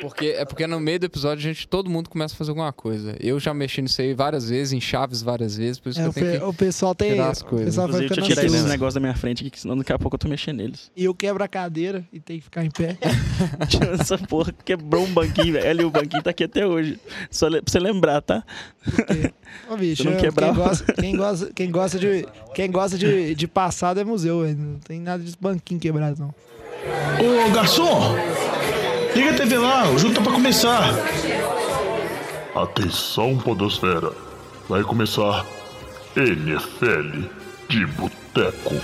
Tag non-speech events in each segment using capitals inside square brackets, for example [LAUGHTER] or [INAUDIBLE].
Porque, é porque no meio do episódio a gente, todo mundo começa a fazer alguma coisa. Eu já mexi nisso aí várias vezes, em chaves várias vezes, por isso É, que o, eu tenho pe- que o pessoal tem. tirar as O coisas. pessoal vai Inclusive, deixa eu tirar esses ansioso. negócios da minha frente aqui, que senão daqui a pouco eu tô mexendo neles. E eu quebro a cadeira e tem que ficar em pé. [LAUGHS] Tirando essa porra, quebrou um banquinho, velho. Ali o banquinho tá aqui até hoje. Só pra você lembrar, tá? [LAUGHS] Ô, bicho, não eu- quebrar- quem, gosta, quem, gosta, quem gosta de, quem gosta de, de passado é museu, velho. Não tem nada de banquinho quebrado, não. Ô, garçom! Liga a TV lá, o jogo tá pra começar. Atenção, Podosfera. Vai começar NFL de Boteco.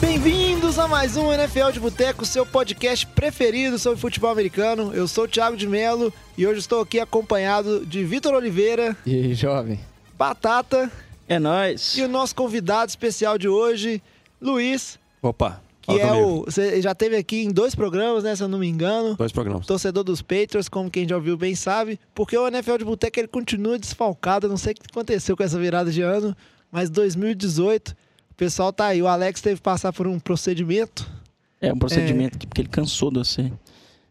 Bem-vindos a mais um NFL de Boteco, seu podcast preferido sobre futebol americano. Eu sou o Thiago de Melo e hoje estou aqui acompanhado de Vitor Oliveira, E aí, jovem? Batata É nóis. e o nosso convidado especial de hoje, Luiz, Opa, que é comigo. o. Você já teve aqui em dois programas, né? Se eu não me engano. Dois programas. Torcedor dos Patriots, como quem já ouviu bem sabe, porque o NFL de Boteco ele continua desfalcado. Eu não sei o que aconteceu com essa virada de ano, mas 2018, o pessoal tá aí. O Alex teve que passar por um procedimento. É um procedimento que- porque ele cansou de você.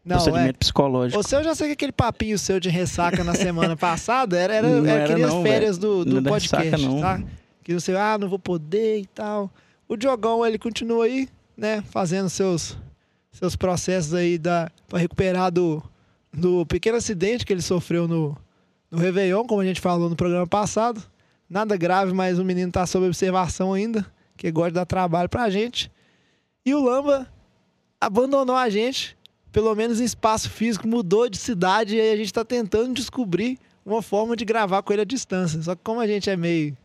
Não, é. procedimento psicológico. Você eu já sei que aquele papinho seu de ressaca na semana [LAUGHS] passada era, era, Não era era férias velho. do, do Não podcast, ressaca, não. tá? Que você, ah, não vou poder e tal. O Diogão, ele continua aí, né, fazendo seus, seus processos aí da, pra recuperar do, do pequeno acidente que ele sofreu no, no Réveillon, como a gente falou no programa passado. Nada grave, mas o menino tá sob observação ainda, que gosta de dar trabalho pra gente. E o Lamba abandonou a gente, pelo menos em espaço físico, mudou de cidade e aí a gente tá tentando descobrir uma forma de gravar com ele à distância. Só que como a gente é meio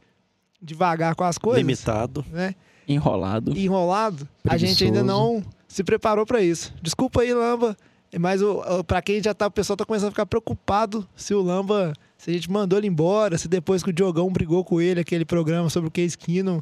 devagar com as coisas, Limitado. né? Enrolado. enrolado, a gente Preguiçoso. ainda não se preparou pra isso. Desculpa aí, Lamba, mas pra quem já tá, o pessoal tá começando a ficar preocupado se o Lamba, se a gente mandou ele embora, se depois que o Diogão brigou com ele, aquele programa sobre o Case Keenum,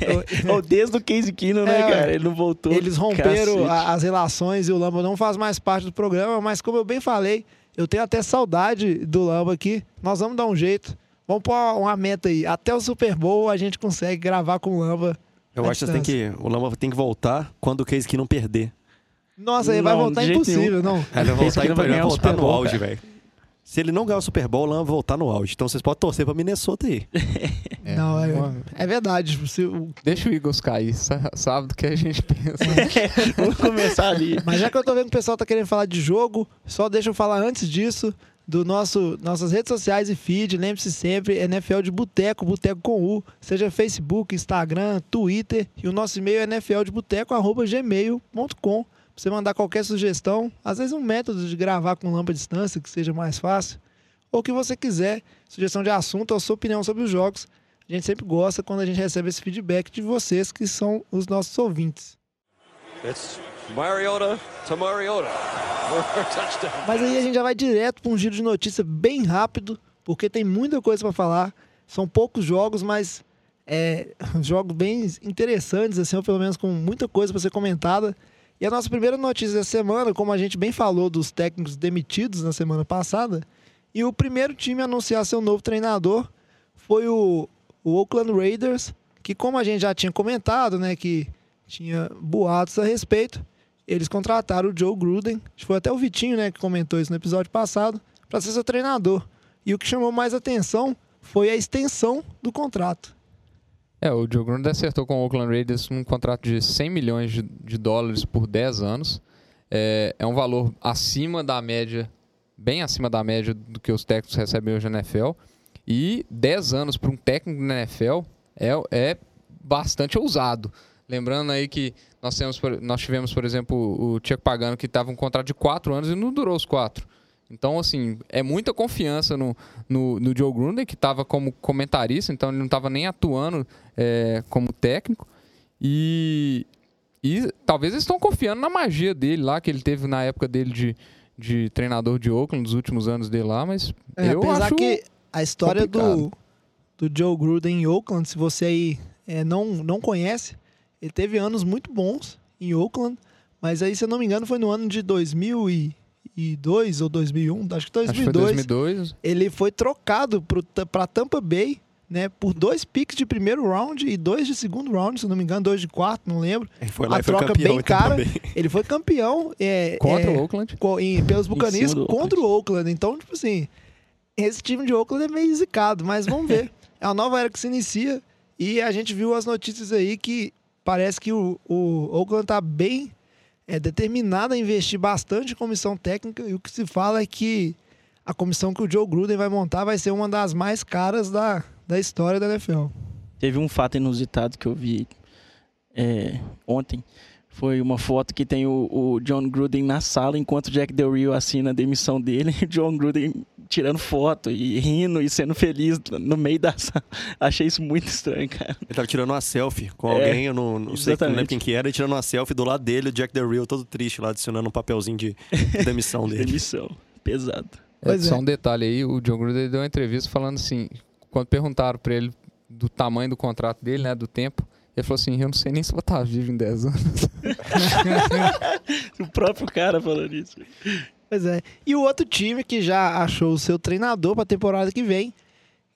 eu- [LAUGHS] Ou desde o Case Keenum, né, É, cara? Ele não voltou. eles romperam a- as relações e o Lamba não faz mais parte do programa, mas como eu bem falei, eu tenho até saudade do Lamba aqui. Nós vamos dar um jeito. Vamos pôr uma meta aí. Até o Super Bowl a gente consegue gravar com o Lamba. Eu acho que tem que. O Lama tem que voltar quando o case que não perder. Nossa, aí vai Não, voltar impossível, não. Ele vai voltar, que ele vai voltar no auge, velho. Se ele não ganhar o Super Bowl, o Lama vai voltar no auge. Então vocês podem torcer pra Minnesota aí. É, não, é, é verdade. Se Deixa o Eagles cair, sa- sabe do que a gente pensa. [LAUGHS] Vamos começar ali. Mas já que eu tô vendo que o pessoal tá querendo falar de jogo, só deixa eu falar antes disso do nosso nossas redes sociais e feed. Lembre-se sempre, NFL de Boteco, Boteco com U, seja Facebook, Instagram, Twitter e o nosso e-mail é nfldeboteco@gmail.com. Você mandar qualquer sugestão, às vezes um método de gravar com lâmpada distância que seja mais fácil, ou o que você quiser, sugestão de assunto ou sua opinião sobre os jogos. A gente sempre gosta quando a gente recebe esse feedback de vocês que são os nossos ouvintes. It's Mariota to Mariota. [LAUGHS] Mas aí a gente já vai direto para um giro de notícia bem rápido, porque tem muita coisa para falar. São poucos jogos, mas é, [LAUGHS] jogos bem interessantes, assim, ou pelo menos com muita coisa para ser comentada. E a nossa primeira notícia da semana, como a gente bem falou dos técnicos demitidos na semana passada, e o primeiro time a anunciar seu novo treinador foi o, o Oakland Raiders, que como a gente já tinha comentado, né, que tinha boatos a respeito, eles contrataram o Joe Gruden, foi até o Vitinho, né, que comentou isso no episódio passado, para ser seu treinador. E o que chamou mais atenção foi a extensão do contrato. É, o Joe Gruden acertou com o Oakland Raiders um contrato de 100 milhões de, de dólares por 10 anos. É, é um valor acima da média, bem acima da média do que os técnicos recebem hoje na NFL. E 10 anos para um técnico na NFL é, é bastante ousado. Lembrando aí que nós, temos, nós tivemos, por exemplo, o Tcheco Pagano, que estava um contrato de 4 anos e não durou os 4. Então, assim, é muita confiança no, no, no Joe Gruden, que estava como comentarista, então ele não estava nem atuando é, como técnico. E, e talvez eles estão confiando na magia dele lá, que ele teve na época dele de, de treinador de Oakland, nos últimos anos dele lá, mas É, eu apesar acho... que a história do, do Joe Gruden em Oakland, se você aí é, não, não conhece, ele teve anos muito bons em Oakland, mas aí, se eu não me engano, foi no ano de 2002 ou 2001, acho que Acho que foi 2002. 2002. ele foi trocado para Tampa Bay né, por dois picks de primeiro round e dois de segundo round, se não me engano, dois de quarto, não lembro. Ele foi lá A e foi troca campeão. bem cara. Ele foi campeão é, Contra é, o Oakland. co- em- pelos do contra o Oakland. Então, tipo assim, esse time de Oakland é meio zicado, mas vamos ver. [LAUGHS] é uma nova era que se inicia e a gente viu as notícias aí que parece que o, o Oakland tá bem é, determinado a investir bastante em comissão técnica e o que se fala é que a comissão que o Joe Gruden vai montar vai ser uma das mais caras da, da história da NFL. Teve um fato inusitado que eu vi é, ontem. Foi uma foto que tem o, o John Gruden na sala enquanto o Jack Del Rio assina a demissão dele. [LAUGHS] John Gruden tirando foto e rindo e sendo feliz no meio da sala. [LAUGHS] Achei isso muito estranho, cara. Ele tava tirando uma selfie com É, alguém, eu não, não sei não lembro quem que era, e tirando uma selfie do lado dele, o Jack Del Rio todo triste lá, adicionando um papelzinho de [LAUGHS] demissão dele. Demissão. Pesado. É, Pois só é. um detalhe aí, o John Gruden deu uma entrevista falando assim, quando perguntaram pra ele do tamanho do contrato dele, né, do tempo, ele falou assim, eu não sei nem se vou estar vivo em 10 anos. [LAUGHS] O próprio cara falando isso. Pois é. E o outro time que já achou o seu treinador para a temporada que vem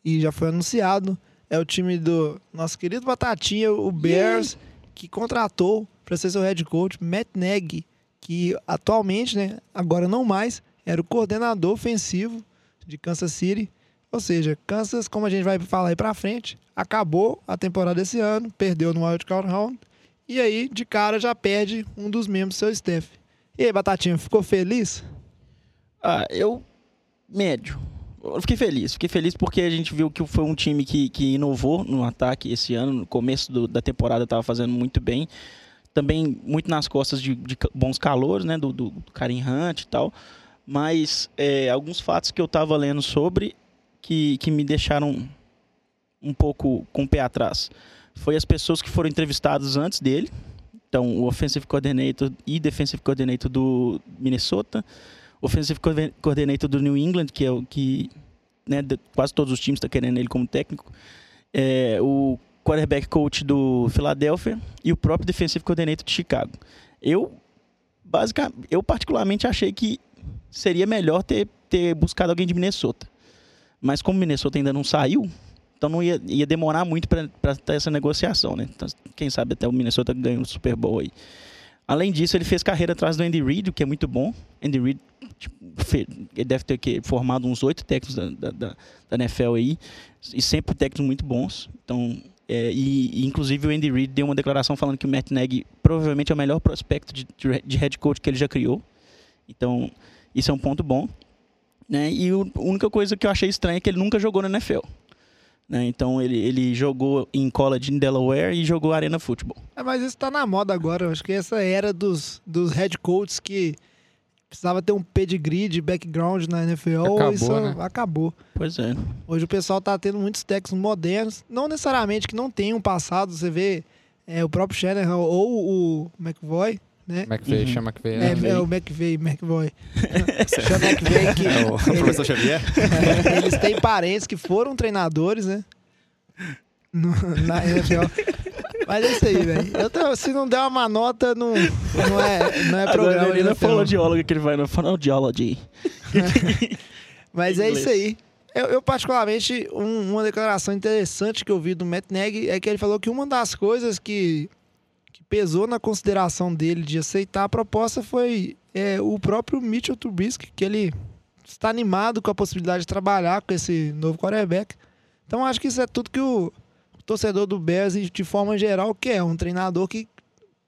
e já foi anunciado é o time do nosso querido Batatinha, o Bears, que contratou para ser seu head coach, Matt Nagy, que atualmente, né, agora não mais, era o coordenador ofensivo de Kansas City. Ou seja, Kansas, como a gente vai falar aí pra frente, acabou a temporada esse ano, perdeu no Wild Card Round, e aí, de cara, já perde um dos membros do seu staff. E aí, Batatinha, ficou feliz? Ah, eu. Médio. Eu fiquei feliz. Fiquei feliz porque a gente viu que foi um time que, que inovou no ataque esse ano. No começo do- da temporada estava fazendo muito bem. Também muito nas costas de, de bons calores, né? Do, do, do Karim Hunt e tal. Mas é, alguns fatos que eu estava lendo sobre que, que me deixaram um pouco com o pé atrás. Foi as pessoas que foram entrevistadas antes dele. Então, o Offensive Coordinator e Defensive Coordinator do Minnesota offensive coordinator do New England, que é o que né, quase todos os times estão querendo ele como técnico, é, o quarterback coach do Philadelphia e o próprio defensive coordinator de Chicago. Eu, basicamente, eu particularmente achei que seria melhor ter, ter buscado alguém de Minnesota. Mas como Minnesota ainda não saiu, então não ia, ia demorar muito para ter essa negociação, né? Então, quem sabe até o Minnesota ganha o Super Bowl aí. Além disso, ele fez carreira atrás do Andy Reid, o que é muito bom. Andy Reid tipo, ele deve ter que, formado uns oito técnicos da, da, da- NFL aí, e sempre técnicos muito bons. Então, é, e, e, inclusive o Andy Reid deu uma declaração falando que o Matt Nagy provavelmente é o melhor prospecto de, de head coach que ele já criou. Então, isso é um ponto bom. Né? E o- a única coisa que eu achei estranha é que ele nunca jogou na NFL. Né? Então, ele, ele jogou em college em Delaware e jogou Arena Football. É, mas isso tá na moda agora. Eu acho que essa era dos, dos head coaches que precisava ter um pedigree de background na NFL. Acabou, isso né? acabou. Pois é. Hoje o pessoal tá tendo muitos técnicos modernos, não necessariamente que não tenham passado. Você vê é, o próprio Shanahan ou o McVoy, né? McVeigh, Uhum. chama McVeigh. É, né? é o McVeigh, McVoy. Chama McVeigh que É o [LAUGHS] [LAUGHS] professor Xavier? É, [LAUGHS] eles têm parentes que foram treinadores, né? No- na NFL. Mas é isso aí, velho. Se não der uma nota, não, não é, não é Agora programa ele não é fonoaudiólogo que ele vai no fonoaudiology. Mas é isso aí. Eu, eu, particularmente, um- uma declaração interessante que eu vi do Matt Nagy é que ele falou que uma das coisas que pesou na consideração dele de aceitar a proposta foi é, o próprio Mitchell Trubisky, que ele está animado com a possibilidade de trabalhar com esse novo quarterback. Então, acho que isso é tudo que o torcedor do Bears, e de forma geral, quer. Um treinador que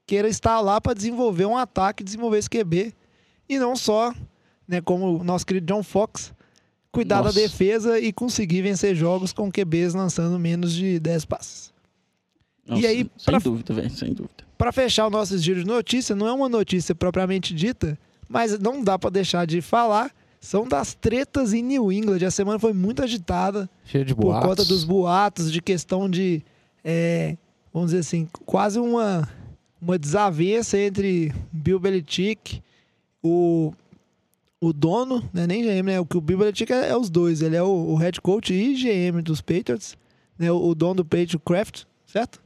queira estar lá para desenvolver um ataque, desenvolver esse QB. E não só, né, como o nosso querido John Fox, cuidar Nossa. da defesa e conseguir vencer jogos com QBs lançando menos de 10 passes. Nossa, aí, sem pra- dúvida, velho, sem dúvida. Para fechar o nosso giro de notícia, não é uma notícia propriamente dita, mas não dá para deixar de falar. São das tretas em New England. A semana foi muito agitada Cheio de por boatos. conta dos boatos, de questão de, é, vamos dizer assim, quase uma, uma desavença entre Bill Belichick, o, o dono, né, nem GM, né? O que o Bill Belichick é, é os dois. Ele é o, o head coach e GM dos Patriots, né? O, o dono do Patriot Craft, certo?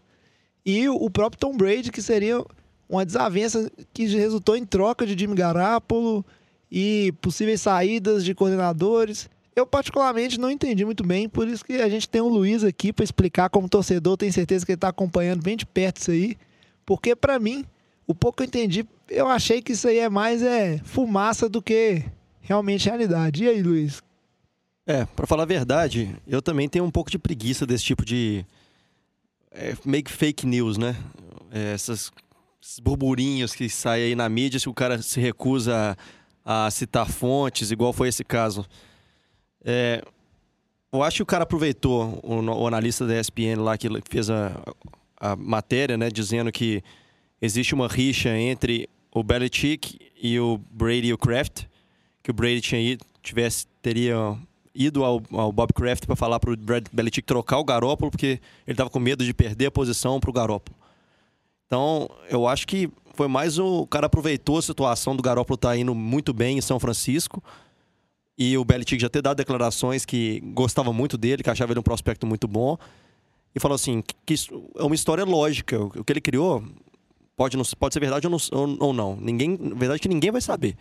E o, próprio Tom Brady, que seria uma desavença que resultou em troca de Jimmy Garoppolo e possíveis saídas de coordenadores. Eu, particularmente, não entendi muito bem, por isso que a gente tem o Luiz aqui para explicar como torcedor. Tenho certeza que ele está acompanhando bem de perto isso aí. Porque, para mim, o pouco que eu entendi, eu achei que isso aí é mais é, fumaça do que realmente realidade. E aí, Luiz? É, pra falar a verdade, eu também tenho um pouco de preguiça desse tipo de. É, meio que fake news, né? É, essas, esses burburinhos que saem aí na mídia, se o cara se recusa a, a citar fontes, igual foi esse caso. É, eu acho que o cara aproveitou, o, o analista da ESPN lá que fez a, a matéria, né, dizendo que existe uma rixa entre o Belichick e o Brady e o Kraft, que o Brady tinha tivesse, teria ido ao, ao Bob Kraft para falar para o Brad Belichick trocar o Garópolo, porque ele estava com medo de perder a posição para o Garópolo. Então, eu acho que foi mais o, cara aproveitou a situação do Garópolo estar tá indo muito bem em São Francisco e o Belichick já ter dado declarações que gostava muito dele, que achava ele um prospecto muito bom e falou assim que é uma história lógica. O que ele criou pode, não, pode ser verdade ou não, ou não. Ninguém, verdade é que ninguém vai saber.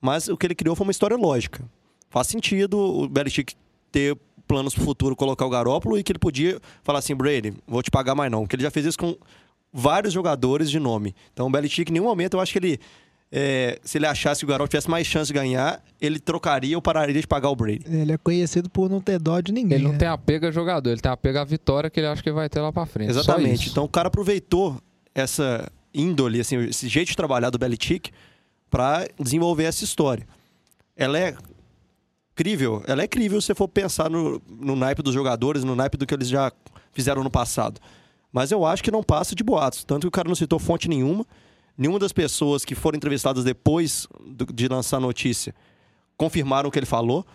Mas o que ele criou foi uma história lógica. Faz sentido o Belichick ter planos para o futuro, colocar o Garópolo e que ele podia falar assim, Brady, vou te pagar mais não. Porque ele já fez isso com vários jogadores de nome. Então o Belichick, em nenhum momento, eu acho que ele é, se ele achasse que o Garoppolo tivesse mais chance de ganhar, ele trocaria ou pararia de pagar o Brady. Ele é conhecido por não ter dó de ninguém. Ele não né? tem apego a jogador, ele tem apego à vitória que ele acha que vai ter lá pra frente. Exatamente. Então o cara aproveitou essa índole, assim, esse jeito de trabalhar do Belichick para desenvolver essa história. Ela é crível, ela é crível se você for pensar no, no naipe dos jogadores, no naipe do que eles já fizeram no passado. Mas eu acho que não passa de boatos. Tanto que o cara não citou fonte nenhuma nenhuma das pessoas que foram entrevistadas depois de lançar a notícia confirmaram o que ele falou.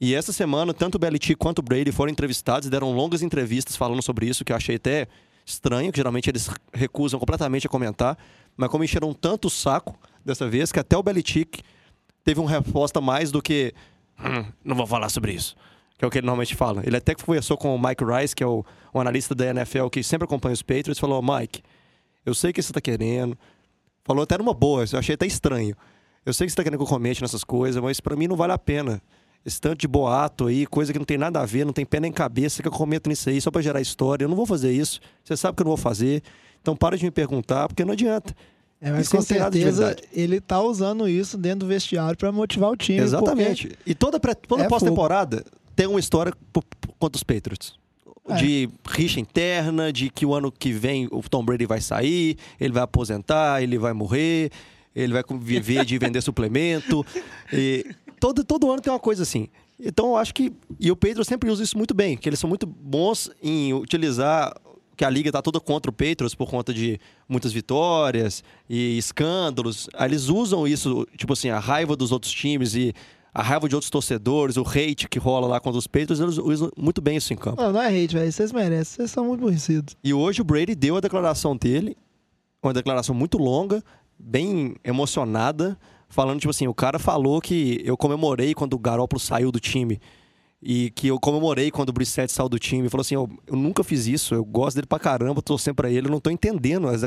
E essa semana, tanto o Belichick quanto o Brady foram entrevistados e deram longas entrevistas falando sobre isso, que eu achei até estranho, que geralmente eles recusam completamente a comentar. Mas como encheram tanto o saco dessa vez, que até o Belichick teve uma resposta mais do que hum, não vou falar sobre isso. Que é o que ele normalmente fala. Ele até conversou com o Mike Rice, que é o, o analista da NFL que sempre acompanha os Patriots, falou: Mike, eu sei o que você está querendo, Falou até numa boa, eu achei até estranho. Eu sei que você tá querendo que eu comente nessas coisas, mas para mim não vale a pena. Esse tanto de boato aí, coisa que não tem nada a ver, não tem pé nem cabeça, que eu comento nisso aí só para gerar história. Eu não vou fazer isso. Você sabe que eu não vou fazer. Então para de me perguntar, porque não adianta. É, mas isso com certeza ele tá usando isso dentro do vestiário para motivar o time. Exatamente. E toda, toda é pós-temporada tem uma história contra os Patriots. É. de rixa interna, de que o ano que vem o Tom Brady vai sair, ele vai aposentar, ele vai morrer, ele vai viver de vender [LAUGHS] suplemento. E todo, todo ano tem uma coisa assim. Então eu acho que. E o Pedro sempre usa isso muito bem, que eles são muito bons em utilizar que a liga está toda contra o Patriots por conta de muitas vitórias e escândalos. Aí eles usam isso, tipo assim, a raiva dos outros times e a raiva de outros torcedores, o hate que rola lá contra os Patriots, eles usam muito bem isso em campo. Não, não é hate, velho. Vocês merecem. Vocês são muito aborrecidos. E hoje o Brady deu a declaração dele, uma declaração muito longa, bem emocionada, falando, tipo assim, o cara falou que eu comemorei quando o Garoppolo saiu do time e que eu comemorei quando o Brissette saiu do time. Falou assim, eu, eu, nunca fiz isso, eu gosto dele pra caramba, tô sempre pra ele, eu não tô entendendo. Mas,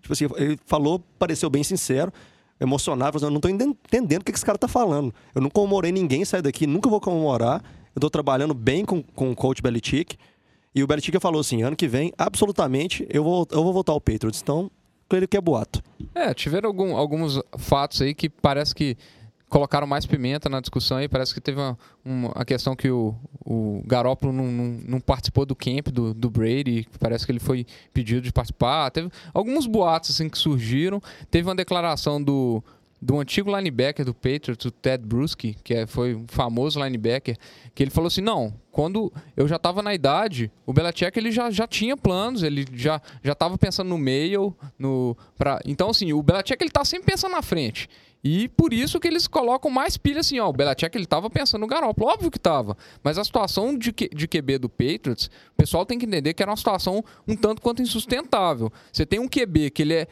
tipo assim, ele falou, pareceu bem sincero, emocionado, eu não estou entendendo o que esse cara está falando. Eu não comemorei ninguém sair daqui, nunca vou comemorar. Eu estou trabalhando bem com, com o coach Belichick. E o Belichick falou assim: ano que vem, absolutamente, eu vou, eu vou voltar ao Patriots. Então, ele que é boato. É, tiveram algum, alguns fatos aí que parece que colocaram mais pimenta na discussão aí. Parece que teve uma, uma a questão que o, o Garópolo não, não, não, participou do camp do, do Brady. Parece que ele foi pedido de participar. Teve alguns boatos assim que surgiram. Teve uma declaração do, do antigo linebacker do Patriots, o Ted Bruschi, que é, foi um famoso linebacker, que ele falou assim, não, quando eu já estava na idade, o Belichick ele já, já tinha planos, ele já já estava pensando no meio, no pra... então assim, o Belichick ele tá sempre pensando na frente. E por isso que eles colocam mais pilha assim, ó. O Belichick ele tava pensando no Garoppolo, óbvio que tava. Mas a situação de, de QB do Patriots, o pessoal tem que entender que era uma situação um tanto quanto insustentável. Você tem um QB que ele é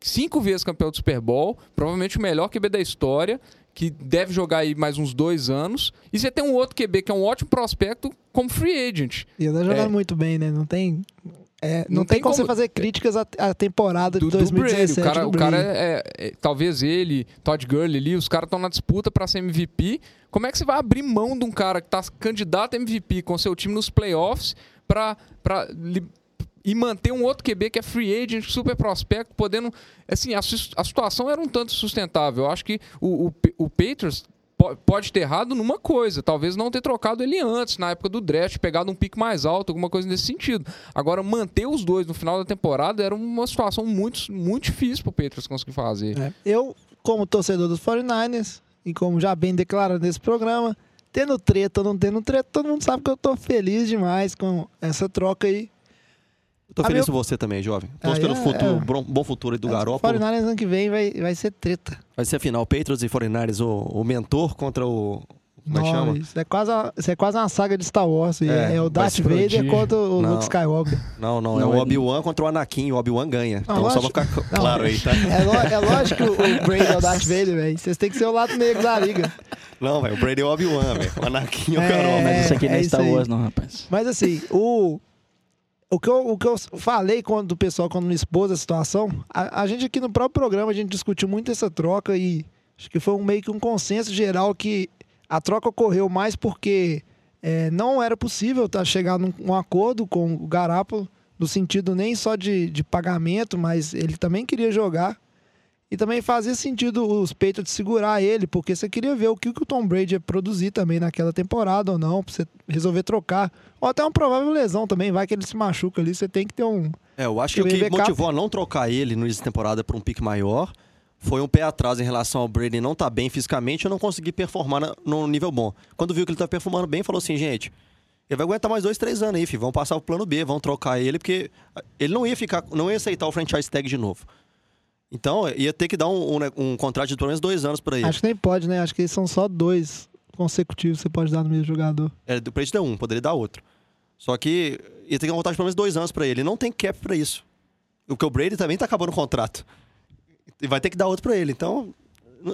cinco vezes campeão do Super Bowl, provavelmente o melhor QB da história, que deve jogar aí mais uns dois anos. E você tem um outro QB que é um ótimo prospecto como free agent. E ele jogando é. muito bem, né? Não tem É, não, Não tem tem como você fazer críticas à, à temporada do, de do Brady. 2017 O cara, do o cara Brady. é, é- Talvez ele, Todd Gurley ali, os caras estão na disputa pra ser MVP. Como é que você vai abrir mão de um cara que tá candidato a MVP com seu time nos playoffs li- e manter um outro QB que é free agent, super prospecto, podendo. Assim, a, a situação era um tanto sustentável. Eu acho que o, o, o Patriots pode ter errado numa coisa, talvez não ter trocado ele antes, na época do draft, pegado um pique mais alto, alguma coisa nesse sentido. Agora, manter os dois no final da temporada era uma situação muito, muito difícil pro Patriots conseguir fazer. É, Eu, como torcedor dos 49ers, e como já bem declarado nesse programa, tendo treta ou não tendo treta, todo mundo sabe que eu tô feliz demais com essa troca aí. Eu tô Ah, feliz meu- por você também, jovem. Ah, Torço pelo é, futuro, é. bom, bom futuro aí do Os Garópolo. 49ers ano que vem vai, vai ser treta. Vai ser a final Patriots e 49ers, o, o mentor contra o... Como é que Não, chama? Isso é, quase isso é quase uma saga de Star Wars. e É, É, o Darth Vader contra o Não. Luke Skywalker. Não, não, é Não, o é- Obi-Wan contra o Anakin. O Obi-Wan ganha. Não, então só lógico. pra ficar Não. claro aí, tá? É, lo- é lógico que o, o Brady é o Darth Vader, velho. Vocês têm que ser o lado negro da liga. Não, velho, o Brady é o Obi-Wan, velho. O Anakin é o É, Garópolo. Mas isso aqui não é é Star isso aí. Wars, não, rapaz. Mas assim, o, o, que eu, o que eu falei quando o pessoal, quando me expôs a situação, a, a gente aqui no próprio programa, a gente discutiu muito essa troca e acho que foi um, meio que um consenso geral que a troca ocorreu mais porque é, não era possível tá, chegar num um acordo com o Garápolo, no sentido nem só de, de pagamento, mas ele também queria jogar. E também fazia sentido os Patriots segurar ele, porque você queria ver o que o Tom Brady ia produzir também naquela temporada ou não, pra você resolver trocar. Ou até uma provável lesão também, vai que ele se machuca ali, você tem que ter um. É, eu acho que o que backup. motivou a não trocar ele no início da temporada por um pique maior foi um pé atrás em relação ao Brady não estar bem fisicamente e não conseguir performar na- num nível bom. Quando viu que ele tá performando bem, falou assim, gente, ele vai aguentar mais dois, três anos aí, filho. Vamos passar o plano B, vamos trocar ele, porque ele não ia ficar, não ia aceitar o franchise tag de novo. Então, ia ter que dar um, um, né, um contrato de pelo menos dois anos pra ele. Acho que nem pode, né? Acho que são só dois consecutivos que você pode dar no mesmo jogador. É, o Brady deu um, poderia dar outro. Só que ia ter que voltar de pelo menos dois anos pra ele. Ele não tem cap pra isso. O que o Brady também tá acabando o contrato. E vai ter que dar outro pra ele. Então,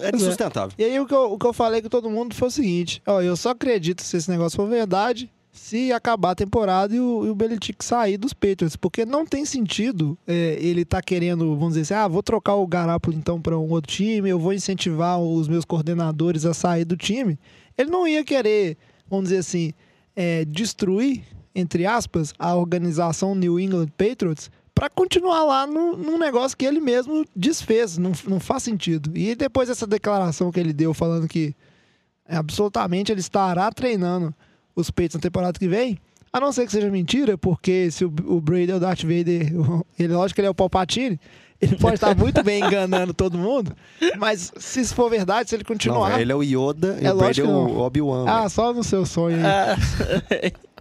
é é. insustentável. E aí o que, eu, o que eu falei com todo mundo foi o seguinte: ó, eu só acredito se esse negócio for verdade se acabar a temporada e o, e o Belichick sair dos Patriots. Porque não tem sentido é, ele tá querendo, vamos dizer assim, ah, vou trocar o Garápolo então para um outro time, eu vou incentivar os meus coordenadores a sair do time. Ele não ia querer, vamos dizer assim, é, destruir, entre aspas, a organização New England Patriots para continuar lá no, num negócio que ele mesmo desfez. Não, não faz sentido. E depois dessa declaração que ele deu falando que é, absolutamente ele estará treinando os peitos na temporada que vem, a não ser que seja mentira, porque se o, o Brady é o Darth Vader, o- [LAUGHS] ele, lógico que ele é o Palpatine, ele pode estar muito bem enganando [LAUGHS] todo mundo, mas se isso for verdade, se ele Não, continuar... velho, ele é o Yoda e É o Brady é o não. Obi-Wan. Ah, velho. só no seu sonho aí. Ah,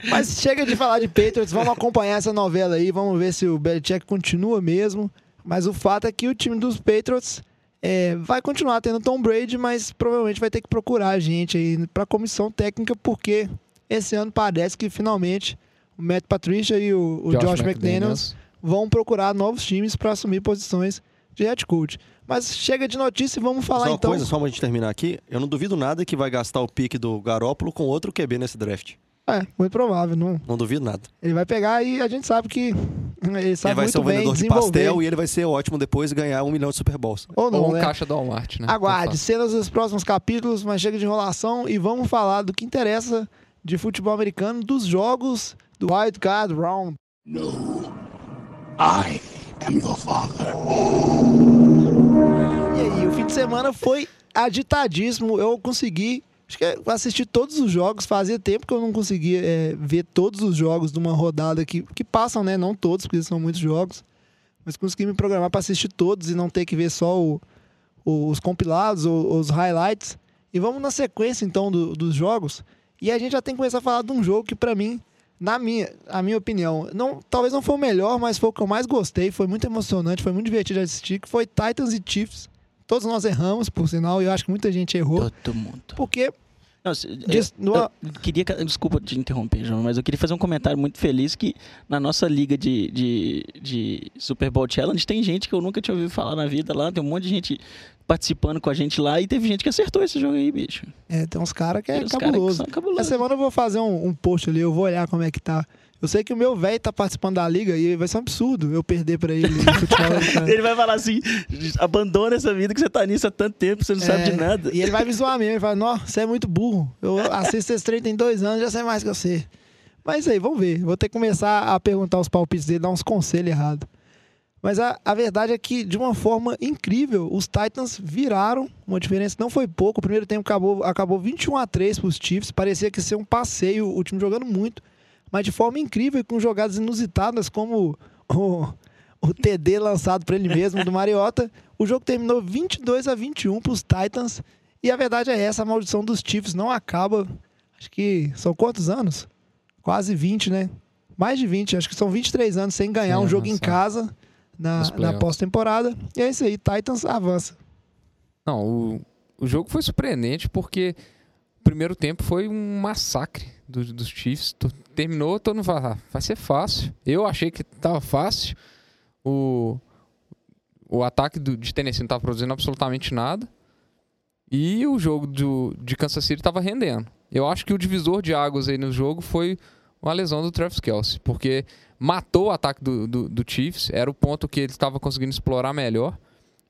Mas chega de falar de Patriots, vamos acompanhar essa novela aí, vamos ver se o Belichick continua mesmo. Mas o fato é que o time dos Patriots é, vai continuar tendo Tom Brady, mas provavelmente vai ter que procurar a gente aí para comissão técnica, porque esse ano parece que finalmente o Matt Patricia e o, o Josh, McDaniels vão procurar novos times para assumir posições de head coach. Mas chega de notícia e vamos falar só uma então. coisa, só pra gente terminar aqui. Eu não duvido nada que vai gastar o pique do Garópolo com outro QB nesse draft. É, muito provável. Não, Não duvido nada. ele vai pegar e a gente sabe que [LAUGHS] ele sabe ele vai muito ser um vendedor de pastel e ele vai ser ótimo depois e ganhar um milhão de Super Bowls. Ou não, Ou um né? caixa do Walmart, né? Aguarde, Então, cenas dos próximos capítulos, mas chega de enrolação e vamos falar do que interessa de futebol americano, dos jogos do Wild Card Round. I am your father. E aí, o fim de semana foi agitadíssimo. Eu consegui, acho que assistir todos os jogos. Fazia tempo que eu não conseguia é, ver todos os jogos de uma rodada que, que passam, né? Não todos, porque são muitos jogos. Mas consegui me programar para assistir todos e não ter que ver só o- o- os compilados ou os highlights. E vamos na sequência, então, do- dos jogos. E a gente já tem que começar a falar de um jogo que, para mim, na minha, a minha opinião, não, talvez não foi o melhor, mas foi o que eu mais gostei. Foi muito emocionante, foi muito divertido de assistir, que foi Titans e Chiefs. Todos nós erramos, por sinal, e eu acho que muita gente errou. todo mundo. Porque Não, Diz- eu, no- eu queria. Desculpa te interromper, João, mas eu queria fazer um comentário muito feliz que na nossa liga de, de, de Super Bowl Challenge tem gente que eu nunca tinha ouvido falar na vida lá, tem um monte de gente participando com a gente lá e teve gente que acertou esse jogo aí, bicho. é, tem uns caras que é que cabuloso. são cabulosos. Essa semana eu vou fazer um, um post ali, eu vou olhar como é que tá. Eu sei que o meu velho tá participando da liga e vai ser um absurdo eu perder pra ele [LAUGHS] futebol. Ele vai falar assim: abandona essa vida que você tá nisso há tanto tempo, você não sabe de É, nada. E ele vai me zoar mesmo. Ele fala, nossa, você é muito burro. Eu assisto esse trem tem dois anos, já sei mais que você. Mas aí, vamos ver. Vou ter que começar a perguntar os palpites dele, dar uns conselhos errados. Mas a, a verdade é que, de uma forma incrível, os Titans viraram uma diferença. Não foi pouco. O primeiro tempo acabou, acabou 21 a 3 para os Chiefs. Parecia que ia ser um passeio, o time jogando muito. Mas de forma incrível, e com jogadas inusitadas, como o, o TD lançado para ele mesmo, do Mariota. [LAUGHS] O jogo terminou 22 a 21 para os Titans. E a verdade é essa, a maldição dos Chiefs não acaba. Acho que são quantos anos? Quase 20, né? Mais de 20, acho que são 23 anos sem ganhar Sem um jogo em avançar. casa na, na pós-temporada. E é isso aí, Titans avança. Não, o, o jogo foi surpreendente porque o primeiro tempo foi um massacre do- dos Chiefs. Terminou, todo mundo falou, ah, vai ser fácil. Eu achei que tava fácil. O, o ataque do- de Tennessee não tava produzindo absolutamente nada. E o jogo do, de Kansas City tava rendendo. Eu acho que o divisor de águas aí no jogo foi uma lesão do Travis Kelsey, porque matou o ataque do, do, do Chiefs, era o ponto que ele estava conseguindo explorar melhor.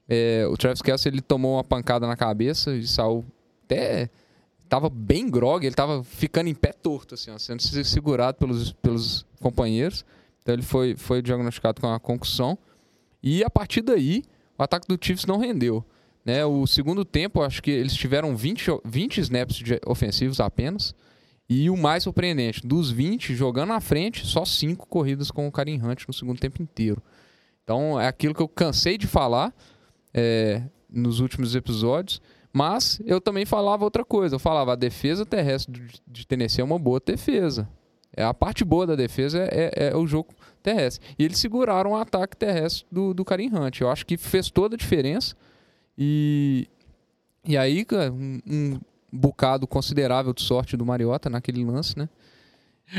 É, o Travis Kelsey ele tomou uma pancada na cabeça e saiu até tava bem grog, ele tava ficando em pé torto assim, ó, sendo se- segurado pelos, pelos companheiros. Então ele foi foi diagnosticado com uma concussão e a partir daí o ataque do Chiefs não rendeu. Né? O segundo tempo, acho que eles tiveram 20, o- 20 snaps ofensivos apenas. E o mais surpreendente, dos 20 jogando na frente, só 5 corridas com o Karim Hunt no segundo tempo inteiro. Então é aquilo que eu cansei de falar é, nos últimos episódios. Mas eu também falava outra coisa. Eu falava, a defesa terrestre de- Tennessee é uma boa defesa. É, a parte boa da defesa é, é- é o jogo terrestre. E eles seguraram o ataque terrestre do, do Karim Hunt. Eu acho que fez toda a diferença. E, e aí, cara, um, um bocado considerável de sorte do Mariota naquele lance, né?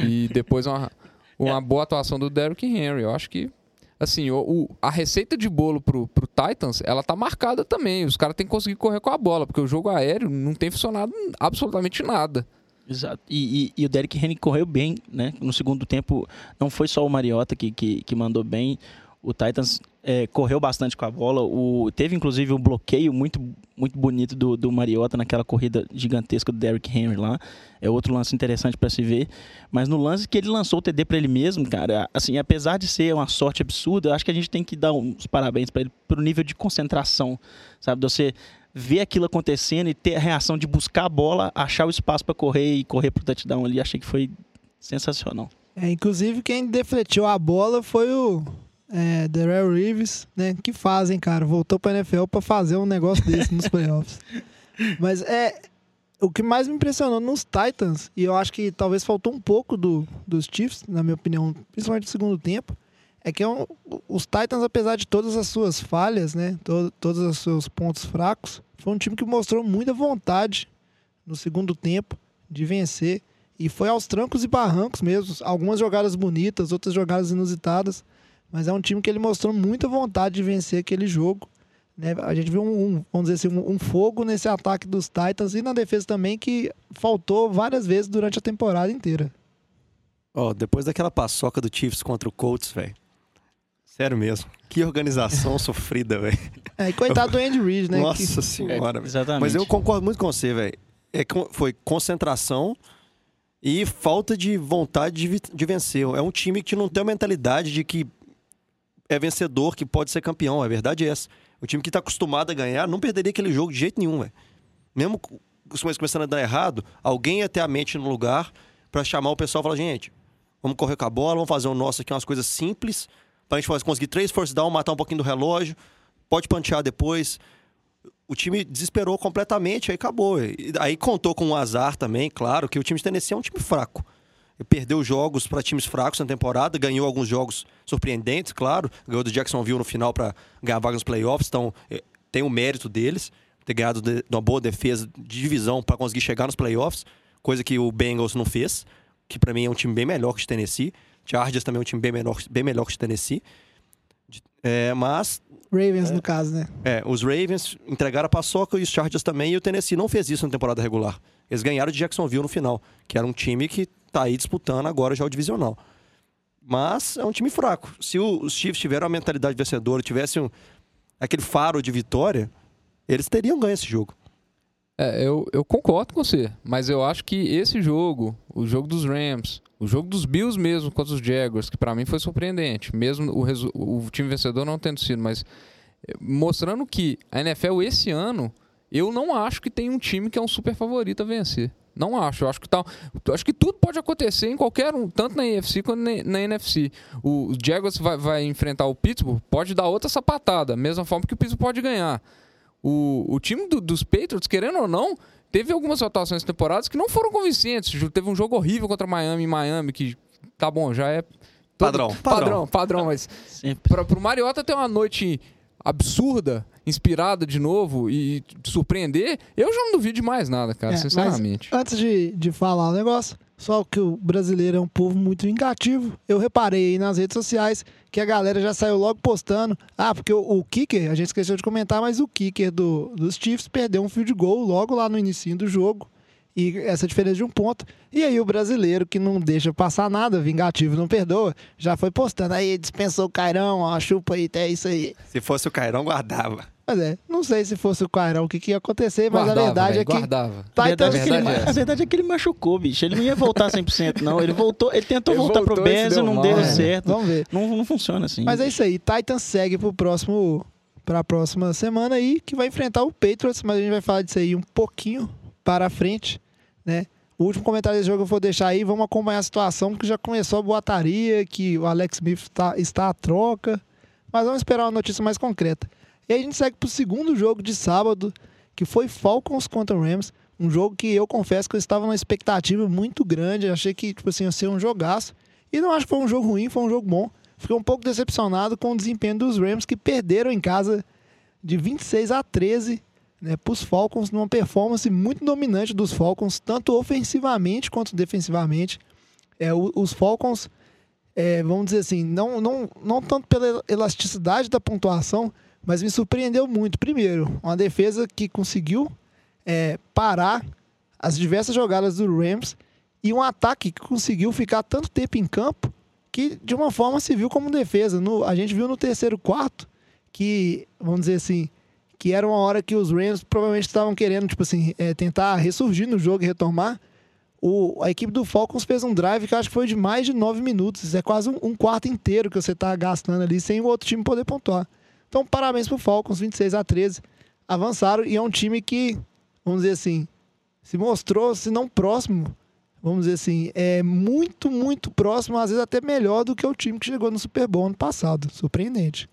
E depois uma, uma boa atuação do Derrick Henry. Eu acho que, assim, o, o- a receita de bolo pro, pro Titans, ela tá marcada também. Os caras têm que conseguir correr com a bola, porque o jogo aéreo não tem funcionado absolutamente nada. Exato. E, e- e o Derrick Henry correu bem, né? No segundo tempo, não foi só o Mariota que, que, que mandou bem. O Titans é, correu bastante com a bola. O, teve, inclusive, um bloqueio muito, muito bonito do, do Mariota naquela corrida gigantesca do Derrick Henry lá. É outro lance interessante para se ver. Mas no lance que ele lançou o TD para ele mesmo, cara, assim, apesar de ser uma sorte absurda, eu acho que a gente tem que dar uns parabéns para ele pro nível de concentração, sabe? De você ver aquilo acontecendo e ter a reação de buscar a bola, achar o espaço para correr e correr pro touchdown ali. Achei que foi sensacional. É, inclusive, quem defletiu a bola foi o é, Darrell Reeves, né? Que fazem, cara. Voltou pra NFL pra fazer um negócio desse nos playoffs. [LAUGHS] Mas é. O que mais me impressionou nos Titans, e eu acho que talvez faltou um pouco do, dos Chiefs, na minha opinião, principalmente no segundo tempo, é que é um- os Titans, apesar de todas as suas falhas, né? to- todos os seus pontos fracos, foi um time que mostrou muita vontade no segundo tempo de vencer. E foi aos trancos e barrancos mesmo. Algumas jogadas bonitas, outras jogadas inusitadas. Mas é um time que ele mostrou muita vontade de vencer aquele jogo. né? A gente viu um, um, vamos dizer assim, um, um fogo nesse ataque dos Titans e na defesa também que faltou várias vezes durante a temporada inteira. Ó, depois daquela paçoca do Chiefs contra o Colts, velho. Sério mesmo. Que organização [LAUGHS] sofrida, velho. É, e coitado do Andy Reid, né? Nossa que- senhora, velho. Exatamente. Mas eu concordo muito com você, velho. É, foi concentração e falta de vontade de, de vencer. É um time que não tem a mentalidade de que é vencedor, que pode ser campeão. A verdade é essa. O time que tá acostumado a ganhar não perderia aquele jogo de jeito nenhum, velho. Mesmo as coisas começando a dar errado, alguém ia ter a mente no lugar pra chamar o pessoal e falar, gente, vamos correr com a bola, vamos fazer o nosso aqui, umas coisas simples, pra gente fazer- conseguir três force down, matar um pouquinho do relógio, pode pantear depois. O time desesperou completamente, aí acabou. Aí contou com o azar também, claro, que o time de Tennessee é um time fraco. Perdeu jogos para times fracos na temporada, ganhou alguns jogos surpreendentes, claro. Ganhou do Jacksonville no final para ganhar vaga nos playoffs, então eh, tem o mérito deles ter ganhado de, uma boa defesa de divisão para conseguir chegar nos playoffs, coisa que o Bengals não fez, que para mim é um time bem melhor que o Tennessee. Chargers também é um time bem, menor, bem melhor que o Tennessee. É, mas Ravens, no caso, né? é, os Ravens entregaram a paçoca e os Chargers também, e o Tennessee não fez isso na temporada regular. Eles ganharam de Jacksonville no final, que era um time que tá aí disputando agora já o divisional. Mas é um time fraco. Se os Chiefs tiveram a mentalidade vencedora, tivessem um- aquele faro de vitória, eles teriam ganho esse jogo. É, eu, eu concordo com você, mas eu acho que esse jogo, o jogo dos Rams, o jogo dos Bills mesmo contra os Jaguars, que pra mim foi surpreendente, mesmo o, o time vencedor não tendo sido, mas eh, mostrando que a NFL esse ano, eu não acho que tem um time que é um super favorito a vencer. Não acho. Eu acho que, tá, acho que tudo pode acontecer em qualquer um, tanto na AFC quanto na, na NFC. O Jaguars vai, vai enfrentar o Pittsburgh, pode dar outra sapatada, mesma forma que o Pittsburgh pode ganhar. O, o time do- dos Patriots, querendo ou não, teve algumas atuações temporadas que não foram convincentes. Teve um jogo horrível contra Miami Miami, que tá bom, já é. todo- Padrão, Padrão, padrão. padrão, mas Sempre. pra, pro Mariota ter uma noite absurda, inspirada de novo e te surpreender, eu já não duvido de mais nada, cara, É, sinceramente. Antes de, de falar o negócio, só que o brasileiro é um povo muito vingativo. Eu reparei aí nas redes sociais que a galera já saiu logo postando. Ah, porque o, o kicker, a gente esqueceu de comentar, mas o kicker do, dos Chiefs perdeu um field goal logo lá no início do jogo. E essa diferença de um ponto. E aí o brasileiro que não deixa passar nada, vingativo, não perdoa, já foi postando. Aí dispensou o Cairão, ó, chupa aí, é isso aí. Se fosse o Cairão, guardava. Mas é, não sei se fosse o Cairão o que, que ia acontecer, mas Guardava, a verdade velho, é que guardava. A verdade, Titans é que ele, verdade a verdade é que ele machucou, bicho. Ele não ia voltar 100%, não. Ele voltou, ele tentou Ele voltar voltou pro e deu não mal, deu né? certo. Vamos ver. Não, não funciona assim. Mas é isso aí. Titans segue pro próximo para a próxima semana aí, que vai enfrentar o Patriots, mas a gente vai falar disso aí um pouquinho para frente, né? O último comentário desse jogo eu vou deixar aí, vamos acompanhar a situação, porque já começou a boataria, que o Alex Smith tá, está à troca, mas vamos esperar uma notícia mais concreta. E aí a gente segue pro segundo jogo de sábado, que foi Falcons contra Rams, um jogo que eu confesso que eu estava numa expectativa muito grande, achei que, tipo assim, ia ser um jogaço, e não acho que foi um jogo ruim, foi um jogo bom. Fiquei um pouco decepcionado com o desempenho dos Rams, que perderam em casa de 26 a 13 né, para os Falcons, numa performance muito dominante dos Falcons, tanto ofensivamente quanto defensivamente. É, os Falcons, é, vamos dizer assim, não, não, não tanto pela elasticidade da pontuação, mas me surpreendeu muito. Primeiro, uma defesa que conseguiu é, parar as diversas jogadas do Rams e um ataque que conseguiu ficar tanto tempo em campo que de uma forma se viu como defesa. No, a gente viu no terceiro quarto que, vamos dizer assim, que era uma hora que os Rams provavelmente estavam querendo, tipo assim, é, tentar ressurgir no jogo e retomar. O, a equipe do Falcons fez um drive que eu acho que foi de mais de nove minutos. É quase um, um quarto inteiro que você está gastando ali sem o outro time poder pontuar. Então, parabéns pro Falcons, 26 a 13. Avançaram e é um time que, vamos dizer assim, se mostrou, se não próximo, vamos dizer assim, é muito, muito próximo, às vezes até melhor do que o time que chegou no Super Bowl ano passado. Surpreendente.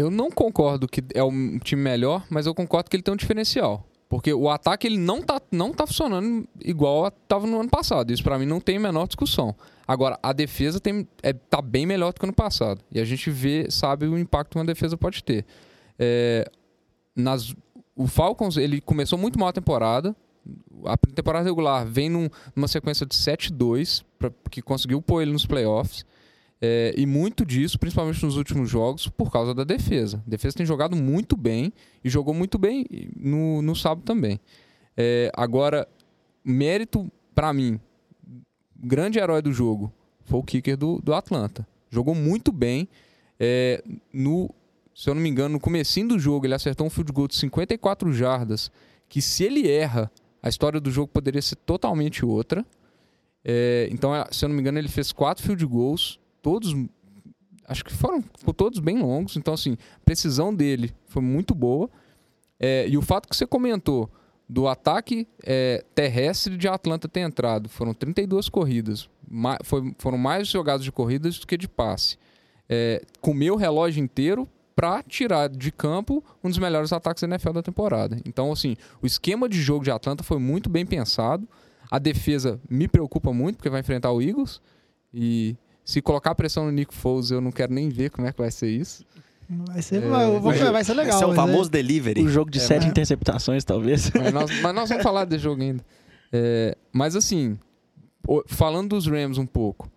Eu não concordo que é um time melhor, mas eu concordo que ele tem um diferencial. Porque o ataque ele não tá, não tá funcionando igual estava no ano passado. Isso pra mim não tem a menor discussão. Agora, a defesa tem, é, tá bem melhor do que ano passado. E a gente vê, sabe o impacto que uma defesa pode ter. É, nas, o Falcons ele começou muito mal a temporada. A temporada regular vem num- numa sequência de 7-2, pra- que conseguiu pôr ele nos playoffs. É, e muito disso, principalmente nos últimos jogos, por causa da defesa. A defesa tem jogado muito bem e jogou muito bem no, no sábado também. É, agora, mérito pra mim, grande herói do jogo foi o kicker do, do Atlanta. Jogou muito bem. É, no, se eu não me engano, no comecinho do jogo, ele acertou um field goal de 54 jardas, que se ele erra, a história do jogo poderia ser totalmente outra. É, então, se eu não me engano, ele fez quatro field goals, todos acho que foram todos bem longos. Então, assim, a precisão dele foi muito boa. É, e o fato que você comentou do ataque é, terrestre de Atlanta ter entrado, foram 32 corridas. Ma foi, foram mais jogadas de corridas do que de passe. É, comeu o relógio inteiro para tirar de campo um dos melhores ataques da NFL da temporada. Então, assim, o esquema de jogo de Atlanta foi muito bem pensado. A defesa me preocupa muito, porque vai enfrentar o Eagles. E se colocar pressão no Nick Foles, eu não quero nem ver como é que vai ser isso. Vai ser, vai, vai, vai ser legal. Esse é o famoso delivery. O jogo de É, sete mas- interceptações, talvez. Mas nós, mas nós vamos falar desse jogo ainda. É, mas assim, falando dos Rams um pouco,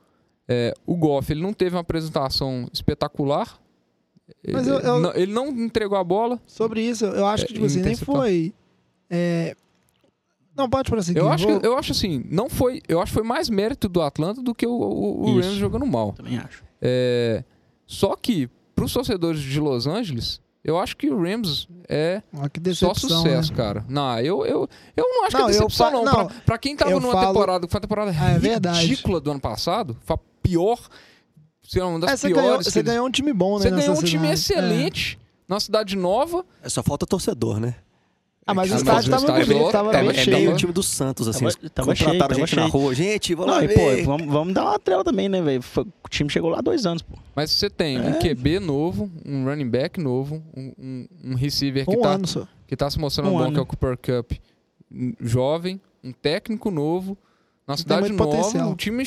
é, o Goff ele não teve uma apresentação espetacular. Mas ele, eu- eu- não, ele não entregou a bola. Sobre isso, eu acho que É, tipo assim, nem foi. É, Não, pode prosseguir. Eu acho, Vou- que, eu acho assim, não foi. Eu acho que foi mais mérito do Atlanta do que o, o, o. Rams jogando mal. Também acho. É, só que, pros torcedores de Los Angeles, eu acho que o Rams é Ah, que só sucesso, né? cara. Não, eu, eu, eu não acho Não, que é eu decepção, fa- não. não, Pra, pra quem tava eu numa falo- temporada que foi uma temporada Ah, é verdade. ridícula do ano passado, foi a pior, sei lá, uma das É, você piores. ganhou, você eles- ganhou um time bom, né? Você ganhou um time cidade. excelente, numa cidade nova. É, só falta torcedor, né? Ah, mas o Ah, estádio mas o tava estádio bonito, tava é- bem é É cheio. tava- o time do Santos, assim. Tava- tava contrataram cheio, tava gente na cheio. rua. Gente, vamos Não, lá e, ver. pô, vamos, vamos dar uma trela também, né, velho? O time chegou lá há dois anos, pô. Mas você tem um É. QB novo, um running back novo, um, um, um receiver que Um tá, ano que tá se mostrando Um bom, ano. que é o Cooper Cup, um jovem, um técnico novo, na cidade nova, potencial. um time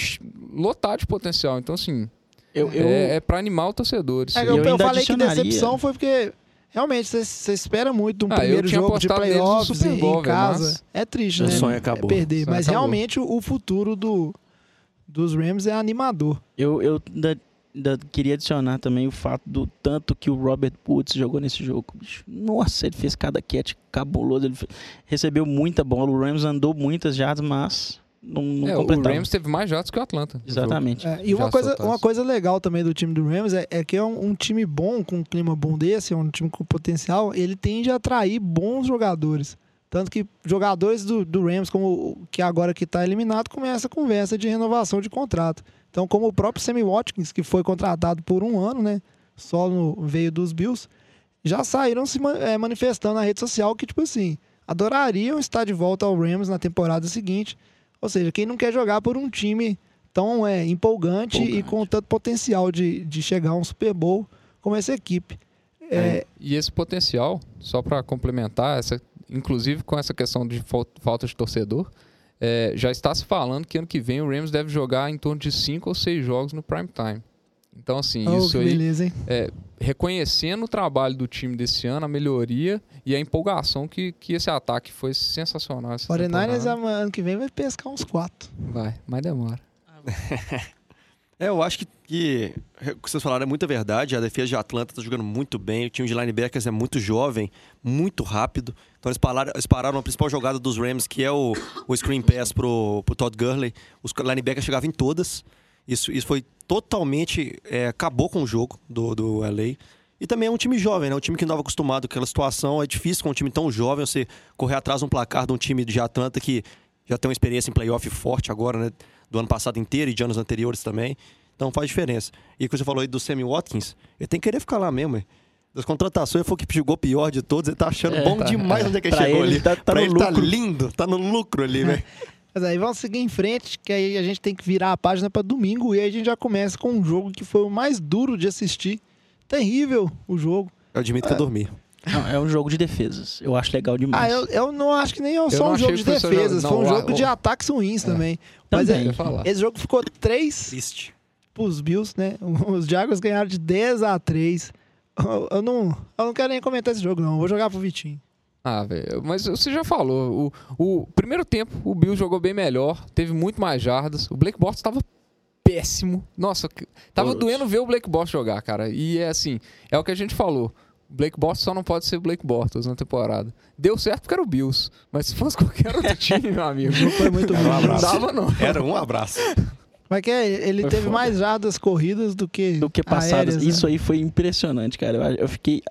lotado de potencial. Então, assim, Eu, eu, é, é pra animar os torcedores. É, Eu eu, eu ainda falei que decepção foi porque realmente você, espera muito de um Ah, primeiro jogo de playoffs Super em, Bowl, em velho, casa. mas- É triste, O né? sonho acabou. É perder. Sonho Mas acabou. realmente o, futuro do, dos Rams é animador. eu, eu ainda, ainda queria adicionar também o fato do tanto que o Robert Woods jogou nesse jogo. Nossa, ele fez cada catch cabuloso. Ele recebeu muita bola. O Rams andou muitas jardas, mas não, não É, o. Rams teve mais jatos que o Atlanta. Exatamente. É, e uma coisa, uma coisa legal também do time do Rams é, é que é um, um time bom, com um clima bom desse, é um time com potencial, ele tende a atrair bons jogadores. Tanto que jogadores do, do Rams, como o que agora que está eliminado, começa a conversa de renovação de contrato. Então, como o próprio Sammy Watkins, que foi contratado por um ano, né? Só no, veio dos Bills, já saíram se eh, manifestando na rede social que, tipo assim, adorariam estar de volta ao Rams na temporada seguinte. Ou seja, quem não quer jogar por um time tão é, empolgante, e Empolgante. com tanto potencial de, de chegar a um Super Bowl como essa equipe. É, E esse potencial, só para complementar, essa, inclusive com essa questão de fal- falta de torcedor, é, já está se falando que ano que vem o Rams deve jogar em torno de cinco ou seis jogos no prime time. Então, assim, oh, isso que aí, beleza, hein? Reconhecendo o trabalho do time desse ano, a melhoria e a empolgação que, que esse ataque foi sensacional. 49ers temporada. ano que vem vai pescar uns quatro. Vai, mas demora. [LAUGHS] É, eu acho que, que o que vocês falaram é muita verdade. A defesa de Atlanta tá jogando muito bem. O time de linebackers é muito jovem, muito rápido. Então eles pararam, eles pararam a principal jogada dos Rams, que é o, o screen pass pro, pro Todd Gurley. Os linebackers chegavam em todas. Isso, isso foi totalmente... é, acabou com o jogo do, do LA. E também é um time jovem, né? Um time que não estava acostumado com aquela situação. É difícil com um time tão jovem você correr atrás de um placar de um time de Atlanta que já tem uma experiência em playoff forte agora, né? Do ano passado inteiro e de anos anteriores também. Então faz diferença. E o que você falou aí do Sammy Watkins, ele tem que querer ficar lá mesmo. hein? Das contratações, foi o que jogou pior de todos. Ele tá achando É, bom tá. demais onde é que ele chegou ele ali. tá- tá pra no ele tá lucro. lindo, tá no lucro ali, [LAUGHS] velho. Mas aí vamos seguir em frente, que aí a gente tem que virar a página para domingo e aí a gente já começa com um jogo que foi o mais duro de assistir. Terrível o jogo. Eu admito que eu dormi. Não, é um jogo de defesas. Eu acho legal Ah, demais. eu, eu não acho que nem é Eu só não um jogo de defesas, jogo- foi um não, jogo de ataques ruins também. Mas Também. é, esse jogo ficou 3 Triste. pros Bills, né? Os Jaguars ganharam de 10 a 3. Eu, eu não, eu não quero nem comentar esse jogo, não. Eu vou jogar pro Vitinho. Ah, velho, mas você já falou. O, o primeiro tempo, o Bill jogou bem melhor, teve muito mais jardas. O Blake Bortles estava péssimo. Nossa, tava doendo ver o Blake Bortles jogar, cara. E é assim, é o que a gente falou. O Blake Bortles só não pode ser o Blake Bortles na temporada. Deu certo porque era o Bills. Mas se fosse [LAUGHS] qualquer outro time, meu amigo, Foi muito Era um não dava não. Era um abraço. Mas que é, ele Foi teve foda. mais jardas corridas do que, do que passadas. aéreas, né? Isso aí foi impressionante, cara. Eu, eu fiquei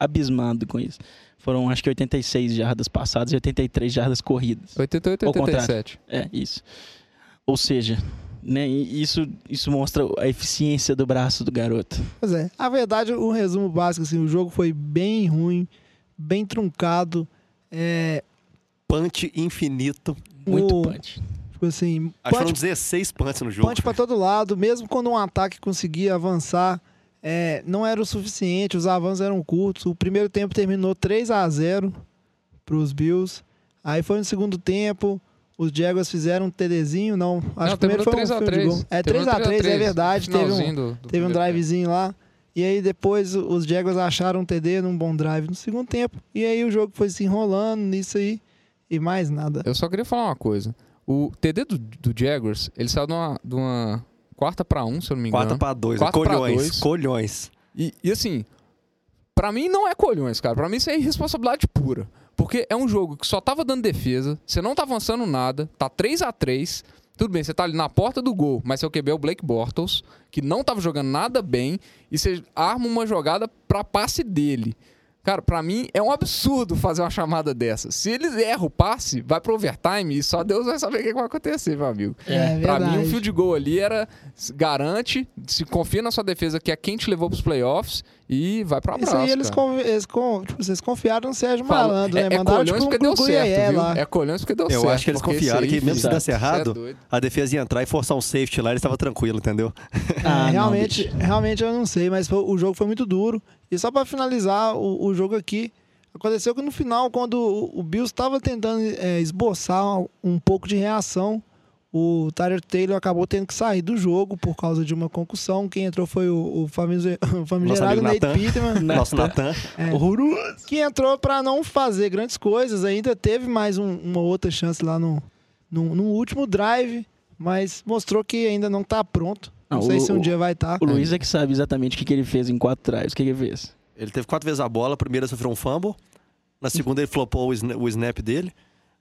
abismado com isso. Foram acho que 86 jardas passadas e 83 jardas corridas. 88, Ao contrário. 87. É, isso. Ou seja, né, e isso, isso mostra a eficiência do braço do garoto. Pois é. A verdade, o resumo básico, assim, o jogo foi bem ruim, bem truncado. É, Punch infinito. Muito o, punch. Tipo assim, Acho que foram punch, 16 punts no jogo. punch pra todo lado, mesmo quando um ataque conseguia avançar, é, não era o suficiente, os avanços eram curtos. O primeiro tempo terminou 3 a 0 pros Bills. Aí foi no segundo tempo, os Jaguars fizeram um TDzinho, não. Acho Não, que primeiro foi um terminou field 3x3. goal. É Terminou 3x3, é verdade. Teve um, do- do Teve um primeiro tempo. drivezinho lá. E aí depois os Jaguars acharam um TD num bom drive no segundo tempo. E aí o jogo foi se enrolando nisso aí. E mais nada. Eu só queria falar uma coisa. O TD do, do Jaguars, ele saiu de uma, de uma quarta pra um, se eu não me engano. Quarta pra dois. Quatro pra colhões. dois. Colhões. E, e assim, pra mim não é colhões, cara. Pra mim isso é irresponsabilidade pura. Porque é um jogo que só tava dando defesa, você não tá avançando nada, tá 3 a 3 tudo bem, você tá ali na porta do gol, mas seu QB é o Blake Bortles, que não tava jogando nada bem, e você arma uma jogada pra passe dele. Cara, pra mim é um absurdo fazer uma chamada dessa. Se eles erram o passe, vai pro overtime e só Deus vai saber o que vai acontecer, meu amigo. É, Pra mim, um verdade. field goal ali era garante, se confia na sua defesa, que é quem te levou pros playoffs, e vai pro abraço. Isso aí eles, eles, con- tipo, vocês confiaram no Sérgio Fala, Malandro, é, né? é Mandaram colhões tipo porque deu um certo, viu? lá. É colhões porque deu Eu certo. acho que eles confiaram que mesmo se desse é errado, doido. a defesa ia entrar e forçar um safety lá, eles estavam tranquilo, entendeu? [LAUGHS] Ah, É, não, realmente, bicho. realmente eu não sei, mas foi- o jogo foi muito duro. E só pra finalizar o, o jogo aqui, aconteceu que no final, quando o, o Bills estava tentando é, esboçar um, um pouco de reação, o Tyler Taylor acabou tendo que sair do jogo por causa de uma concussão. Quem entrou foi o, o famigerado, [LAUGHS] o famigerado Nate Nathan. Peterman. [LAUGHS] Nosso Natan. É. Horroroso. que entrou pra não fazer grandes coisas. Ainda teve mais um- uma outra chance lá no, no, no último drive, mas mostrou que ainda não tá pronto. Não, Não, sei o- se um o- dia vai estar. O Luiz é que sabe exatamente o que, que ele fez em quatro drives. O que, que ele fez? Ele teve quatro vezes a bola. A primeira sofreu um fumble. Na segunda, ele flopou o snap dele.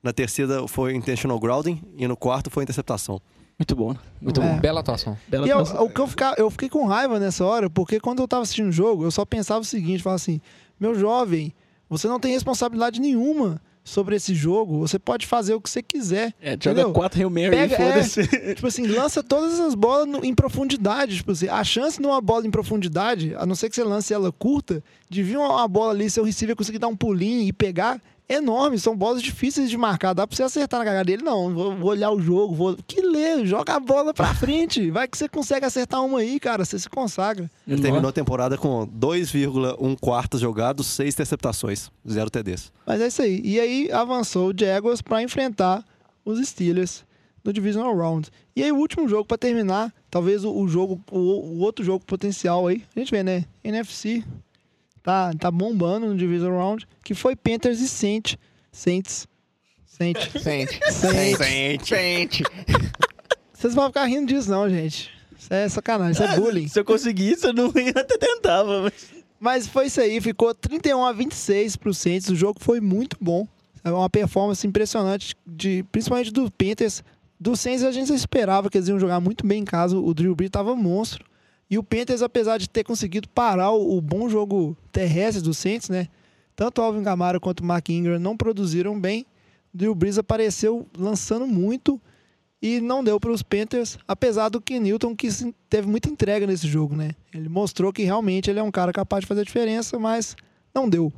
Na terceira, foi intentional grounding. E no quarto, foi interceptação. Muito bom, né? Muito É. bom. Bela atuação. Bela E eu, o que eu, fica- eu fiquei com raiva nessa hora, porque quando eu tava assistindo o jogo, eu só pensava o seguinte: falava assim, meu jovem, você não tem responsabilidade nenhuma sobre esse jogo, você pode fazer o que você quiser. É, joga quatro Hail Mary Pega- e foda-se. [LAUGHS] Tipo assim, lança todas essas bolas no- em profundidade. Tipo assim, a chance de uma bola em profundidade, a não ser que você lance ela curta, de vir uma, uma bola ali, seu receiver conseguir dar um pulinho e pegar, é enorme. São bolas difíceis de marcar. Dá pra você acertar na cagada dele. Não, vou, vou olhar o jogo, vou. Que lê, joga a bola pra [LAUGHS] frente. Vai que você consegue acertar uma aí, cara. Você se consagra. Ele terminou a temporada com 2,1 quartos jogados, 6 interceptações, 0 TDs. Mas é isso aí. E aí avançou o Jaguars pra enfrentar os Steelers no Divisional Round. E aí o último jogo pra terminar, talvez o, o jogo, o, o outro jogo potencial aí, a gente vê, né? NFC tá, tá bombando no Divisional Round, que foi Panthers e Saints. Saints. Saints. Sente. [LAUGHS] Saints. Sente. Vocês vão ficar rindo disso não, gente. Isso é sacanagem, isso é bullying. Se eu conseguisse, eu não [LAUGHS] ia até tentava. Mas... Mas foi isso aí, ficou 31 a 26 pro Saints. O jogo foi muito bom. É uma performance impressionante, de, principalmente do Panthers. Do Saints a gente esperava que eles iam jogar muito bem em casa. O Drew Brees tava monstro. E o Panthers, apesar de ter conseguido parar o, o bom jogo terrestre do Saints, né? Tanto o Alvin Kamara quanto o Mark Ingram não produziram bem. O Drew Brees apareceu lançando muito e não deu para os Panthers, apesar do Ken Newton que teve muita entrega nesse jogo, né? Ele mostrou que realmente ele é um cara capaz de fazer a diferença, mas não deu.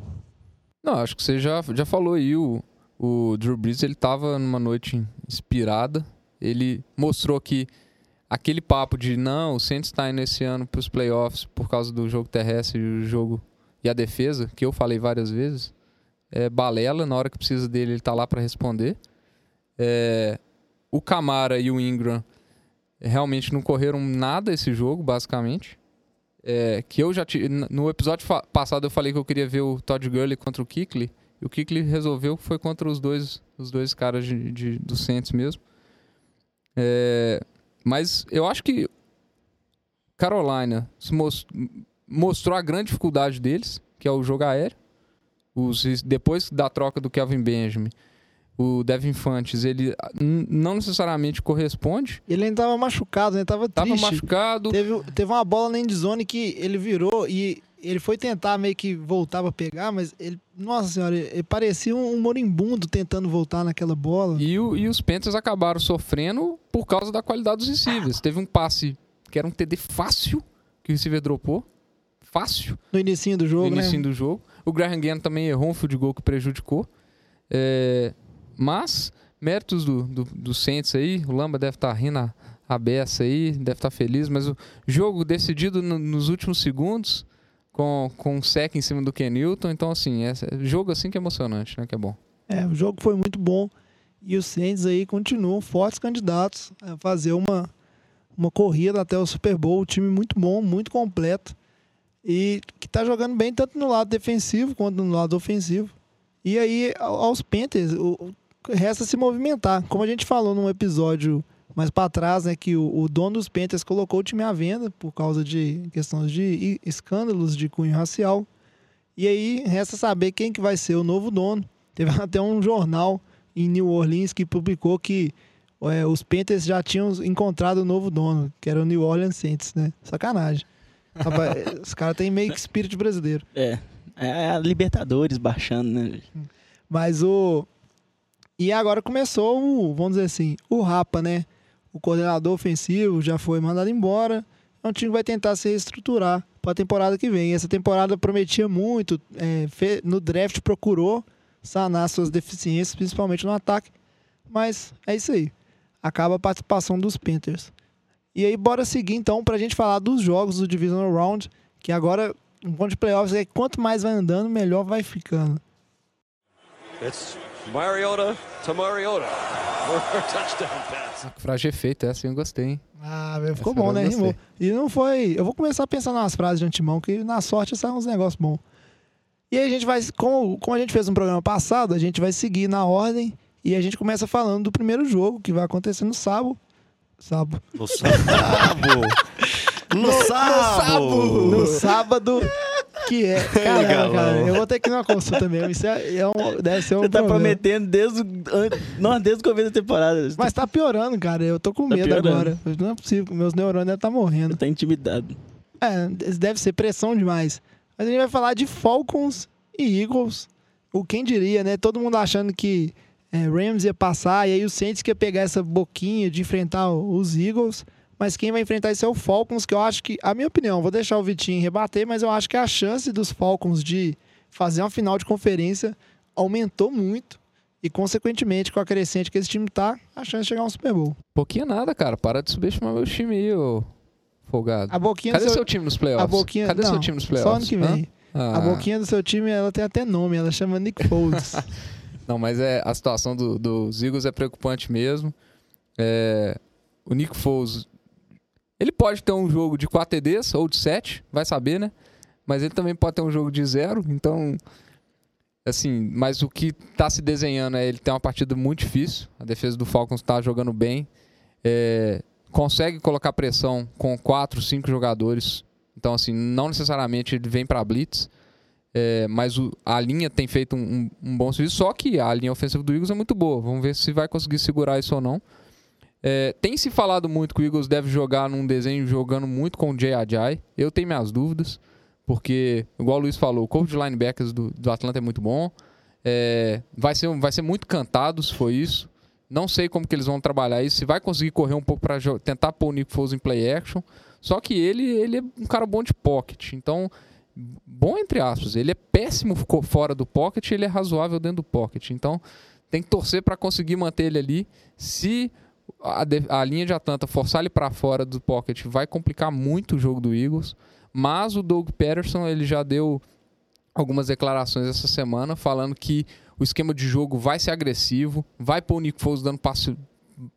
Não, acho que você já, já falou aí, o, o Drew Brees, ele tava numa noite inspirada, ele mostrou que aquele papo de não, o Saints está indo esse ano para os playoffs por causa do jogo terrestre e o jogo e a defesa, que eu falei várias vezes, é balela, na hora que precisa dele ele tá lá para responder. É, o Camara e o Ingram realmente não correram nada esse jogo, basicamente. É, que eu já n- no episódio passado eu falei que eu queria ver o Todd Gurley contra o Kikli e o Kikli resolveu que foi contra os dois os dois caras de, de- do Saints mesmo É, mas eu acho que Carolina se mos- mostrou a grande dificuldade deles que é o jogo aéreo os, depois da troca do Kelvin Benjamin o Devin Fantes ele ah, não necessariamente corresponde Ele ainda tava machucado, né? Tava tava triste. machucado Teve, teve uma bola na endzone que ele virou e ele foi tentar meio que voltar pra pegar, mas ele, nossa senhora, ele parecia um, um moribundo tentando voltar naquela bola. E, o- e os Panthers acabaram sofrendo por causa da qualidade dos receivers. Teve um passe que era um TD fácil que o receiver dropou. Fácil No início do jogo, no início né? do jogo. O Graham Gann também errou um field goal que prejudicou. É, mas, méritos do, do, do Saints aí, o Lamba deve estar rindo a, a beça aí, deve estar feliz, mas o jogo decidido no- nos últimos segundos, com, com um sec em cima do Ken Newton, então assim, é, é jogo assim que é emocionante, né, que é bom. É, o jogo foi muito bom e os Saints aí continuam fortes candidatos a fazer uma, uma corrida até o Super Bowl. Um time muito bom, muito completo e que tá jogando bem tanto no lado defensivo quanto no lado ofensivo. E aí, ao- aos Panthers, o, o- resta se movimentar. Como a gente falou num episódio mais para trás, né, que o, o dono dos Panthers colocou o time à venda por causa de questões de escândalos de cunho racial. E aí resta saber quem que vai ser o novo dono. Teve [LAUGHS] até um jornal em New Orleans que publicou que é, os Panthers já tinham encontrado o novo dono, que era o New Orleans Saints, né? Sacanagem. Rapaz, [LAUGHS] os caras têm meio que espírito brasileiro. É. É a Libertadores baixando, né? Mas o. E agora começou o, vamos dizer assim, o Rapa, né? O coordenador ofensivo já foi mandado embora. É um time vai tentar se reestruturar para a temporada que vem. Essa temporada prometia muito. É, no draft procurou sanar suas deficiências, principalmente no ataque. Mas é isso aí. Acaba a participação dos Panthers. E aí, bora seguir então para a gente falar dos jogos do Divisional Round. Que agora, um ponto de playoffs é quanto mais vai andando, melhor vai ficando. It's Mariota to Mariota. [LAUGHS] Touchdown pass. Ah, que frase efeito, essa eu gostei, hein? Ah, velho, ficou Essa bom, né? Rimou. E não foi. Eu vou começar a pensar nas frases de antemão, que na sorte saem uns negócios bons. E aí a gente vai. Como, como a gente fez no programa passado, a gente vai seguir na ordem. E a gente começa falando do primeiro jogo, que vai acontecer no sábado. Sábado. No sábado! [LAUGHS] No sábado! No sábado. Que é. [LAUGHS] Caramba, cara. Eu vou ter que ir numa consulta mesmo. Isso é, é um, deve ser um Você tá problema. prometendo desde o, desde o começo da temporada. Mas tá piorando, cara. Eu tô com Tá medo piorando. agora. Não é possível. Meus neurônios devem estar morrendo. Tá intimidado. É, deve ser pressão demais. Mas a gente vai falar de Falcons e Eagles. O quem diria, né? Todo mundo achando que é, Rams ia passar e aí o Saints que ia pegar essa boquinha de enfrentar os Eagles. Mas quem vai enfrentar isso é o Falcons, que eu acho que, a minha opinião, vou deixar o Vitinho rebater, mas eu acho que a chance dos Falcons de fazer uma final de conferência aumentou muito. E, consequentemente, com a crescente que esse time tá, a chance de chegar a um Super Bowl. Pouquinho nada, cara. Para de subestimar meu time aí, ô folgado. A boquinha Cadê do seu, seu time nos playoffs? a boquinha, Cadê não, seu time nos playoffs? Só ano que vem. Ah, A boquinha do seu time, ela tem até nome, ela chama Nick Foles. [LAUGHS] Não, mas é, a situação do- dos Eagles é preocupante mesmo. É, o Nick Foles, ele pode ter um jogo de 4 TDs ou de 7, vai saber, né? Mas ele também pode ter um jogo de 0, então... Assim, mas o que tá se desenhando é ele ter uma partida muito difícil. A defesa do Falcons tá jogando bem. É, consegue colocar pressão com 4, 5 jogadores. Então, assim, não necessariamente ele vem para blitz. É, mas o- a linha tem feito um, um- um bom serviço, só que a linha ofensiva do Eagles é muito boa. Vamos ver se vai conseguir segurar isso ou não. É, tem se falado muito que o Eagles deve jogar num desenho jogando muito com o Jay Ajay. Eu tenho minhas dúvidas, porque, igual o Luiz falou, o corpo de linebackers do, do Atlanta é muito bom. É, vai, ser, vai ser muito cantado se for isso. Não sei como que eles vão trabalhar isso. Se vai conseguir correr um pouco para tentar pôr o Nick Foles em play action. Só que ele, ele é um cara bom de pocket. Então, bom entre aspas. Ele é péssimo fora do pocket, ele é razoável dentro do pocket. Então, tem que torcer para conseguir manter ele ali. Se a, de- a linha de Atlanta forçar ele para fora do pocket, vai complicar muito o jogo do Eagles. Mas o Doug Peterson, ele já deu algumas declarações essa semana falando que o esquema de jogo vai ser agressivo, vai pôr o Nick Foles dando passe-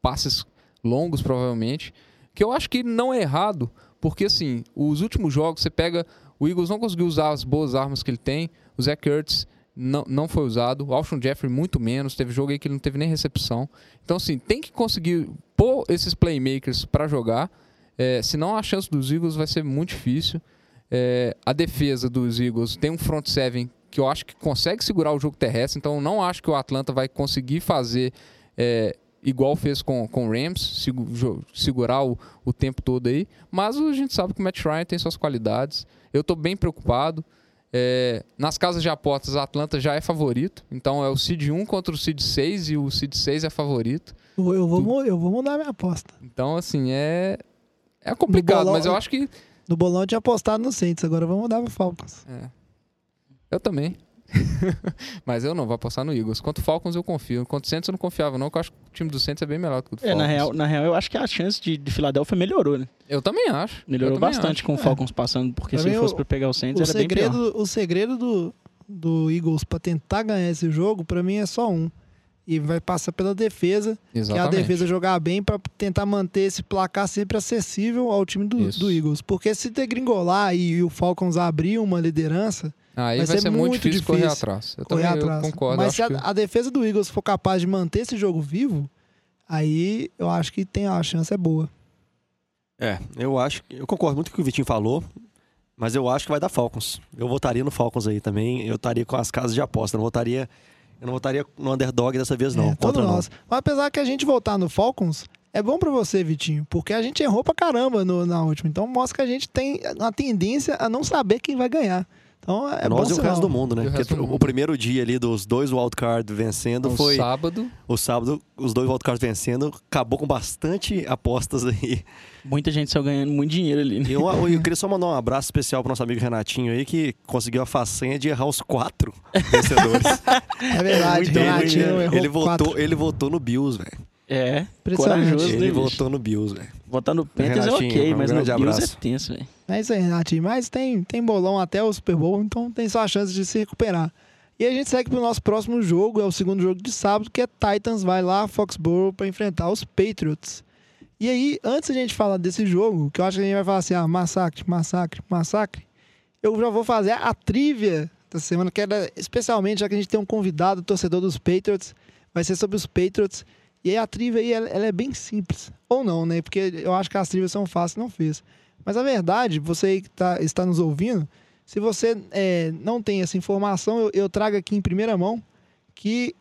passes longos, provavelmente. Que eu acho que não é errado, porque assim, os últimos jogos você pega. O Eagles não conseguiu usar as boas armas que ele tem. O Zach Ertz não, não foi usado. O Alshon Jeffrey muito menos. Teve jogo aí que ele não teve nem recepção. Então, assim, tem que conseguir pôr esses playmakers para jogar. É, senão a chance dos Eagles vai ser muito difícil. É, a defesa dos Eagles tem um front seven que eu acho que consegue segurar o jogo terrestre. Então, eu não acho que o Atlanta vai conseguir fazer é, igual fez com, com o Rams, segurar o, o tempo todo aí. Mas a gente sabe que o Matt Ryan tem suas qualidades. Eu estou bem preocupado. É, nas casas de apostas, a Atlanta já é favorito. Então é o Seed 1 contra o Seed 6 e o Seed 6 é favorito. eu, vou, mu- eu vou mudar minha aposta. Então, assim, é. É complicado, bolão- mas eu acho que. No bolão tinha apostado no Saints, agora eu vou mudar pro Falcons. É. Eu também. [LAUGHS] mas eu não, vou apostar no Eagles. Quanto Falcons eu confio. Quanto o Saints eu não confiava, não, porque eu acho que o time do Saints é bem melhor do que o do É, Falcons. na real, na real, eu acho que a chance de, de Filadélfia melhorou, né? Eu também acho. Melhorou Eu também bastante acho. com o Falcons passando, porque Pra se mim, fosse pra pegar o Saints, O era bem pior. segredo, o segredo do, do Eagles pra tentar ganhar esse jogo, pra mim é só um. E vai passar pela defesa, que é a Exatamente. defesa jogar bem pra tentar manter esse placar sempre acessível ao time do, Isso. do Eagles. Porque se degringolar e, e o Falcons abrir uma liderança, Aí vai vai, ser ser, muito muito difícil, correr difícil atrás. Eu correr também eu atrás. concordo. Mas se a, que- a defesa do Eagles for capaz de manter esse jogo vivo, aí eu acho que tem a chance é boa. É, eu acho. Eu concordo muito com o que o Vitinho falou, mas eu acho que vai dar Falcons. Eu votaria no Falcons aí também. Eu estaria com as casas de aposta, não votaria Eu não votaria no underdog dessa vez, não. É, todo contra não. nós. Mas apesar que a gente voltar no Falcons, é bom pra você, Vitinho, porque a gente errou pra caramba no- na última. Então mostra que a gente tem uma tendência a não saber quem vai ganhar. Então é Nós bom e o resto do mundo, né? O do o mundo. primeiro dia ali dos dois wildcard vencendo No foi sábado, o sábado, os dois wildcards vencendo, acabou com bastante apostas aí. Muita gente saiu ganhando muito dinheiro ali. né? E eu, [LAUGHS] eu queria só mandar um abraço especial pro nosso amigo Renatinho aí, que conseguiu a façanha de errar os quatro [LAUGHS] vencedores. [LAUGHS] É verdade, Muito Renatinho ruim, né? errou ele, quatro. votou, ele votou no Bills, velho. É, corajoso, Ele né, bicho? votou no Bills, velho. Votar no Panthers é ok, um mas no grande Bills abraço. é tenso, velho. É isso aí, Renatinho. Mas tem, tem bolão até o Super Bowl, então tem só a chance de se recuperar. E a gente segue pro nosso próximo jogo, é o segundo jogo de sábado, que é Titans vai lá a Foxborough para enfrentar os Patriots. E aí, antes a gente falar desse jogo, que eu acho que a gente vai falar assim, ah, massacre, massacre, massacre, eu já vou fazer a trivia da semana, que era especialmente, já que a gente tem um convidado, torcedor dos Patriots, vai ser sobre os Patriots. E aí a trivia aí, ela, ela é bem simples. Ou não, né? Porque eu acho que as trivias são fáceis, não fez. Mas a verdade, você aí que tá, está nos ouvindo, se você é, não tem essa informação, eu, eu trago aqui em primeira mão que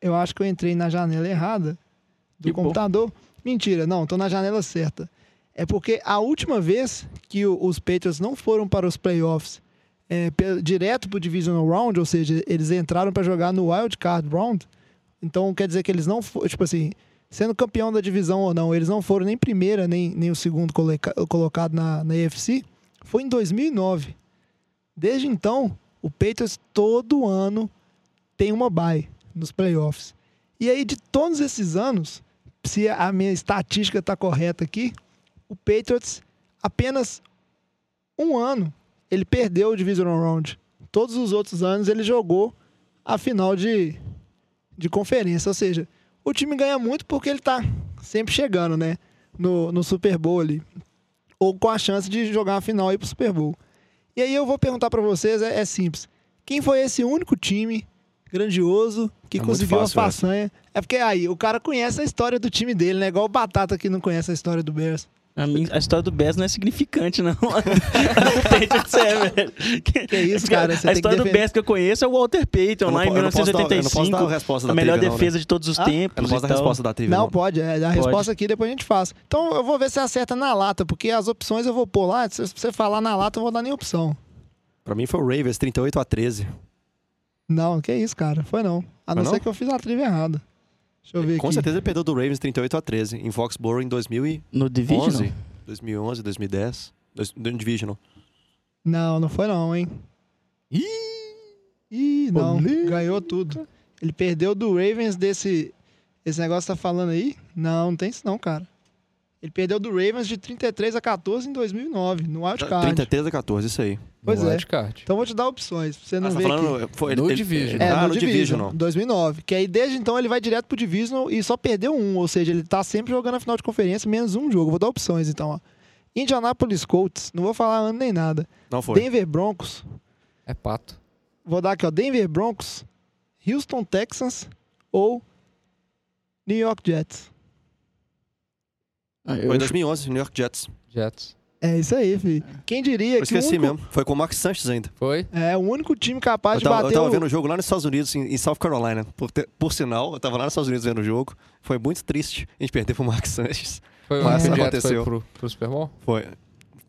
eu acho que eu entrei na janela errada do Que bom. computador. Mentira, não, tô na janela certa. É porque a última vez que o- os Patriots não foram para os playoffs é, direto para o Divisional Round, ou seja, eles entraram para jogar no Wild Card Round, então quer dizer que eles não foram, tipo assim, sendo campeão da divisão ou não, eles não foram nem primeira, nem, nem o segundo coloca- colocado na, na AFC, foi em 2009. Desde então, o Patriots todo ano tem uma bye nos playoffs. E aí, de todos esses anos, se a minha estatística está correta aqui, o Patriots apenas um ano ele perdeu o Divisional Round. Todos os outros anos ele jogou a final de, de conferência. Ou seja, o time ganha muito porque ele tá sempre chegando, né? No, no Super Bowl ali. Ou com a chance de jogar a final aí pro Super Bowl. E aí eu vou perguntar pra vocês, é, é simples. Quem foi esse único time grandioso que É conseguiu a fácil essa. façanha? É porque aí o cara conhece a história do time dele, né? Igual o Batata que não conhece a história do Bears. A, minha- a história do Bears não é significante, não. A do Patriots é, velho. Que isso, cara, você a tem que história do Bears que eu conheço é o Walter Payton, não lá em po- eu não posso dar- eu não posso 1985. dar a melhor trivia, não, defesa né? de todos os Ah? tempos. Eu não posso dar a tal. resposta da trivia, Não, não. pode. É, a resposta aqui depois a gente faz. Então eu vou ver se acerta na lata, porque as opções eu vou pôr lá. Se você falar na lata, eu não vou dar nem opção. Pra mim foi o Ravens, 38 a 13. Não, que isso, cara. Foi não. A Foi não, ser não? que eu fiz a trivia errada. Deixa eu ver Com aqui. certeza ele perdeu do Ravens 38 a 13 em Foxborough em 2011, No Division? 2011, 2010. Dois- No Divisional. Não, não foi não, hein? Ih, não. Ganhou tudo. Ele perdeu do Ravens desse... Esse negócio que tá falando aí? Não, não tem isso não, cara. Ele perdeu do Ravens de 33 a 14 em 2009, no Wild Card. 33 a 14, isso aí. Pois no é. wildcard. Então eu vou te dar opções, pra você não Ah, ver tá falando, foi, No Division. É, ah, no, no Divisional. 2009. Que aí desde então ele vai direto pro Divisional e só perdeu um. Ou seja, ele tá sempre jogando a final de conferência, menos um jogo. Vou dar opções então, ó. Indianapolis Colts, não vou falar ano nem nada. Não foi. Denver Broncos, É pato. vou dar aqui, ó. Denver Broncos, Houston Texans ou New York Jets. Ah, eu Foi em 2011, New York Jets. Jets. É isso aí, filho. Quem diria Eu que o esqueci único, mesmo. Foi com o Mark Sanchez ainda. Foi? é o único time capaz Eu de tava, eu bater tava o... vendo o jogo lá nos Estados Unidos, em, em South Carolina. Por, ter- por sinal, eu tava lá nos Estados Unidos vendo o jogo. Foi muito triste a gente perder pro Mark Sanchez. Foi o Mas Jets aconteceu. foi pro, pro Super Bowl? Foi.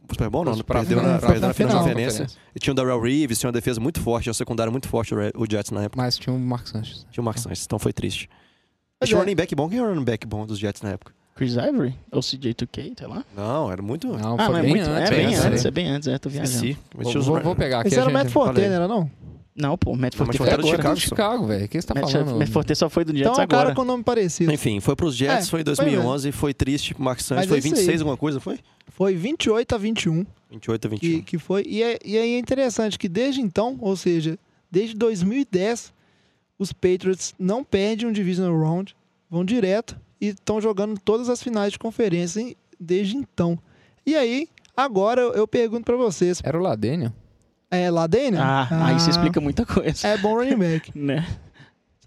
O Super Bowl não, Pra perdeu, na, perdeu pra na final final. conferência. E tinha o Darrell Reeves, tinha uma defesa muito forte, tinha uma secundária muito forte o Jets na época. Mas tinha o Mark Sanchez. Tinha o Mark Sanchez, então foi triste. Pois tinha um é. running back bom. Quem era o running back bom dos Jets na época? Chris Ivory? Ou CJ2K, sei lá. Não, era muito... Não, Ah, foi mas bem muito, antes. é bem né? antes, é bem antes, é, tô viajando. Mas Vou, vou- vou pegar aqui. Esse era o Matt Forte, não era não? Não, pô, Matt Forte foi foi do agora. Chicago. Do Chicago, velho. O que você tá Matt, falando? Matt Forte só foi do Então Jets é um cara agora. com nome parecido. Enfim, foi pros Jets, É, foi em pois é. 2011, foi triste. Mark Sanchez foi é isso 26 aí. alguma coisa, foi? Foi 28 a 21. 28 a 21. que, que foi. E, é, e aí é interessante que desde então, ou seja, desde 2010, os Patriots não perdem um Divisional Round, vão direto e estão jogando todas as finais de conferência em- desde então. E aí, agora eu, pergunto pra vocês: Era o Ladeniel? é Ladenia? Ah, aí isso explica muita coisa. É bom running back. [LAUGHS] Né?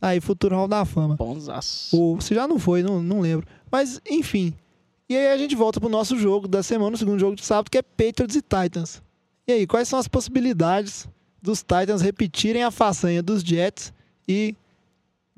Aí, futuro Hall da Fama. Bonzaço. O, se já não foi, não, não lembro. Mas, enfim. E aí a gente volta pro nosso jogo da semana, o segundo jogo de sábado, que é Patriots e Titans. E aí, quais são as possibilidades dos Titans repetirem a façanha dos Jets e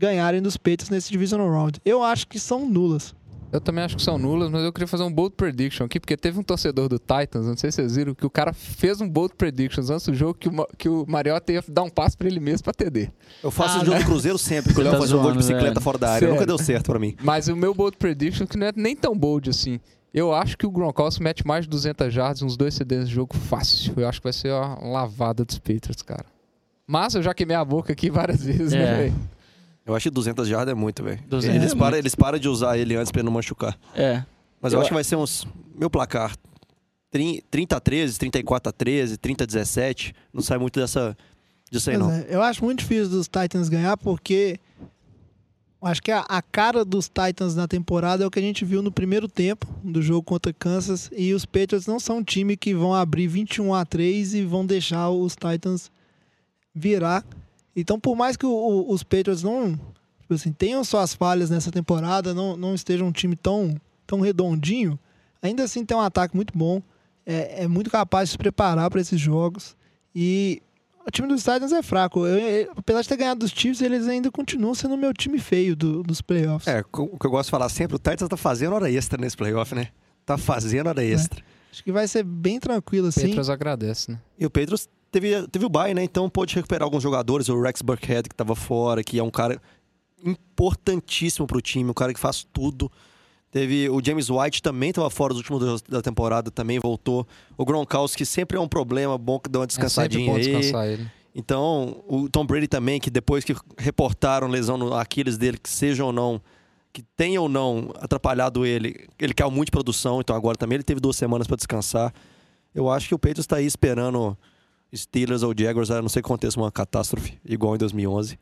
ganharem dos Patriots nesse Divisional Round. Eu acho que são nulas. Eu também acho que são nulas, mas eu queria fazer um bold prediction aqui, porque teve um torcedor do Titans, não sei se vocês viram, que o cara fez um bold prediction antes do jogo que o, que o Mariota ia dar um passo pra ele mesmo pra TD. Eu faço Ah, o jogo do Cruzeiro sempre, [LAUGHS] quando Você eu tá faço um gol de zoando, bicicleta velho. fora da área. Sério. Nunca deu certo pra mim. Mas o meu bold prediction, que não é nem tão bold assim, eu acho que o Gronkowski mete mais de 200 jardas, uns dois CDs de jogo fácil. Eu acho que vai ser uma lavada dos Patriots, cara. Mas eu já queimei a boca aqui várias vezes, né, É. velho? Eu acho que 200 jardas é muito, velho. 200 Eles, é param, muito. eles param de usar ele antes pra ele não machucar. É. Mas eu, Eu acho que vai ser uns. Meu placar. 30 a 13, 34 a 13, 30 a 17. Não sai muito dessa. Disso aí, Pois não. é, eu acho muito difícil dos Titans ganhar porque acho que a, a cara dos Titans na temporada é o que a gente viu no primeiro tempo do jogo contra Kansas e os Patriots não são um time que vão abrir 21 a 3 e vão deixar os Titans virar. Então, por mais que o- o- os Patriots não tipo assim, tenham suas falhas nessa temporada, não, não estejam um time tão, tão redondinho, ainda assim tem um ataque muito bom, é, é muito capaz de se preparar para esses jogos e o time dos Titans é fraco. Eu- eu- apesar de ter ganhado dos Chiefs, eles ainda continuam sendo o meu time feio do- dos playoffs. É, o que eu gosto de falar sempre, o Titans tá fazendo hora extra nesse playoff, né? Tá fazendo hora extra. Acho que vai ser bem tranquilo assim. Petros agradece, né? E o Pedro teve, teve o bye, né? Então pôde recuperar alguns jogadores. O Rex Burkhead, que tava fora, que é um cara importantíssimo pro time, um cara que faz tudo. Teve o James White também estava fora dos últimos dois da temporada, também voltou. O Gronkowski sempre é um problema, bom que dá uma É descansadinha bom aí. descansar ele. Então, o Tom Brady também, que depois que reportaram lesão no Aquiles dele, que seja ou não, que tenha ou não atrapalhado ele, ele caiu muito de produção, então agora também ele teve duas semanas para descansar. Eu acho que o Patriots está aí esperando Steelers ou Jaguars, a não ser que aconteça uma catástrofe igual em 2011,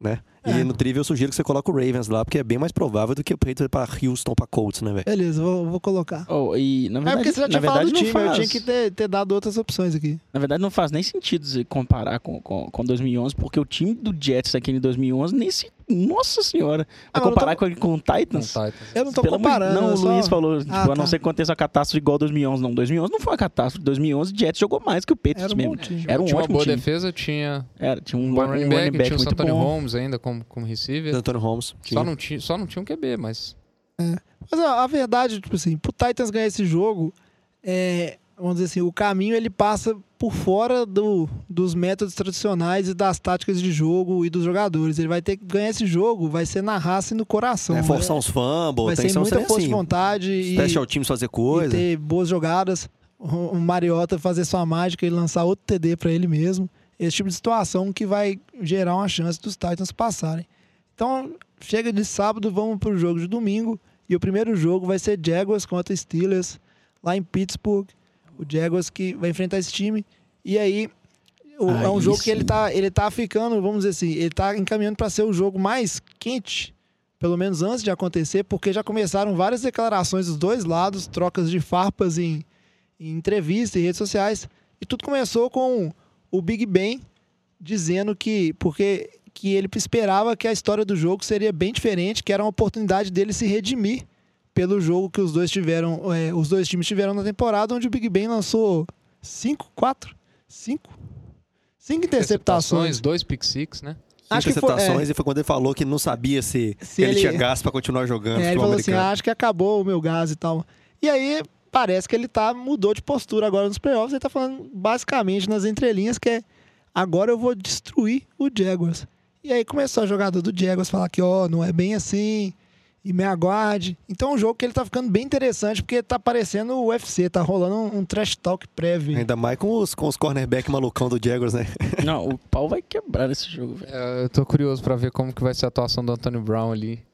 né? É. E no Trivia eu sugiro que você coloque o Ravens lá, porque é bem mais provável do que o Patriots ir para Houston, para Colts, né, velho? Beleza, vou, vou colocar. Oh, e, na É verdade, porque você já tinha falado verdade time, eu faz, tinha que ter, ter dado outras opções aqui. Na verdade, não faz nem sentido você comparar com, com, com 2011, porque o time do Jets aquele 2011 nem se... Nossa senhora! Ah, Vai eu comparar tô- com, com o Com Titans? o Titans. Eu não tô Pelo comparando. Não, o só- Luiz falou, tipo, Ah, a não tá. ser que aconteça uma catástrofe igual 2011. Não, 2011 não foi uma catástrofe. 2011, o Jets jogou mais que o Patriots Era um mesmo. Era um tinha uma ótimo boa time. defesa, tinha Era, tinha um, um um bom running running back, back, tinha o muito Santoni bom. Holmes ainda como, como receiver. Antônio Holmes. Só não, tinha, só não tinha um QB, mas Mas a, a verdade, tipo assim, pro Titans ganhar esse jogo, é, vamos dizer assim, o caminho ele passa por fora do, dos métodos tradicionais e das táticas de jogo e dos jogadores. Ele vai ter que ganhar esse jogo, vai ser na raça e no coração. É, forçar vai, uns fumbles, vai ser muita força de assim. vontade e, Special teams fazer e coisa. ter boas jogadas. O o Mariota fazer sua mágica e lançar outro TD para ele mesmo. Esse tipo de situação que vai gerar uma chance dos Titans passarem. Então, chega de sábado, vamos pro jogo de domingo. E o primeiro jogo vai ser Jaguars contra Steelers, lá em Pittsburgh. O Jaguars que vai enfrentar esse time. E aí, o- é um jogo que ele sim. tá, ele tá ficando, vamos dizer assim, ele tá encaminhando para ser o jogo mais quente, pelo menos antes de acontecer, porque já começaram várias declarações dos dois lados, trocas de farpas em, em entrevistas e redes sociais. E tudo começou com o Big Ben dizendo que porque que ele esperava que a história do jogo seria bem diferente, que era uma oportunidade dele se redimir pelo jogo que os dois tiveram, é, os dois times tiveram na temporada, onde o Big Ben lançou cinco, quatro, cinco, cinco interceptações. dois pick six, né? Acho que foi, interceptações e foi quando ele falou que não sabia se, Se ele, ele- tinha gás pra continuar jogando É, ele falou assim, americano. ah, acho que acabou o meu gás e tal. E aí parece que ele tá mudou de postura agora nos playoffs. Ele tá falando basicamente nas entrelinhas que é agora eu vou destruir o Jaguars. E aí começou a jogador do Jaguars falar que ó, não é bem assim. E me aguarde. Então é um jogo que ele tá ficando bem interessante porque tá parecendo o UFC, tá rolando um, um trash talk prévio. Ainda mais com os, com os cornerback malucão do Jaguars, né? Não, o pau vai quebrar nesse jogo, velho. É, eu tô curioso pra ver como que vai ser a atuação do Antônio Brown ali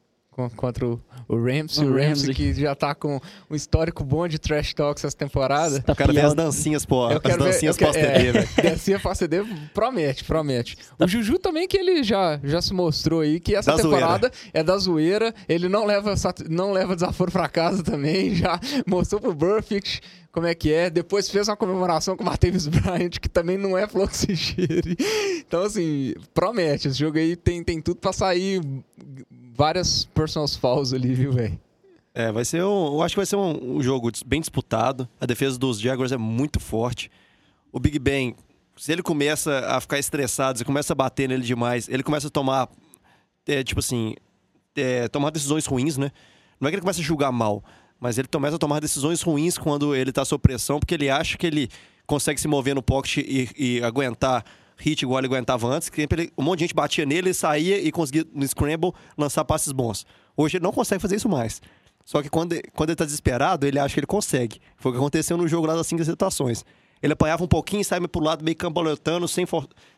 contra o, o Ramsey. O O Ramsey Ramsey. que já tá com um histórico bom de trash talks essa temporada. Tá O cara tem pior- as dancinhas, pô. Eu As quero dancinhas eu quero- pós-TD, é, velho. Dancinha pra CD promete, promete. O Juju também que ele já, já se mostrou aí que essa Da temporada é da zoeira. Ele não leva, não leva desaforo pra casa também. [LAUGHS] Já mostrou pro Burfict como é que é. Depois fez uma comemoração com o Martavis Bryant, que também não é flor que se cheire. Então, assim, promete. Esse jogo aí tem, tem tudo pra sair várias personal fouls ali, viu, velho? É, vai ser um, eu acho que vai ser um, um jogo bem disputado. A defesa dos Jaguars é muito forte. O Big Ben, se ele começa a ficar estressado, se começa a bater nele demais, ele começa a tomar é, tipo assim, é, tomar decisões ruins, né? Não é que ele começa a julgar mal, mas ele começa a tomar decisões ruins quando ele tá sob pressão, porque ele acha que ele consegue se mover no pocket e, e aguentar hit igual ele aguentava antes, que ele, um monte de gente batia nele, ele saía e conseguia no scramble lançar passes bons. Hoje ele não consegue fazer isso mais. Só que quando, quando ele tá desesperado, ele acha que ele consegue. Foi o que aconteceu no jogo lá das cinco situações. Ele apanhava um pouquinho, saia pro lado meio cambalhotando, sem,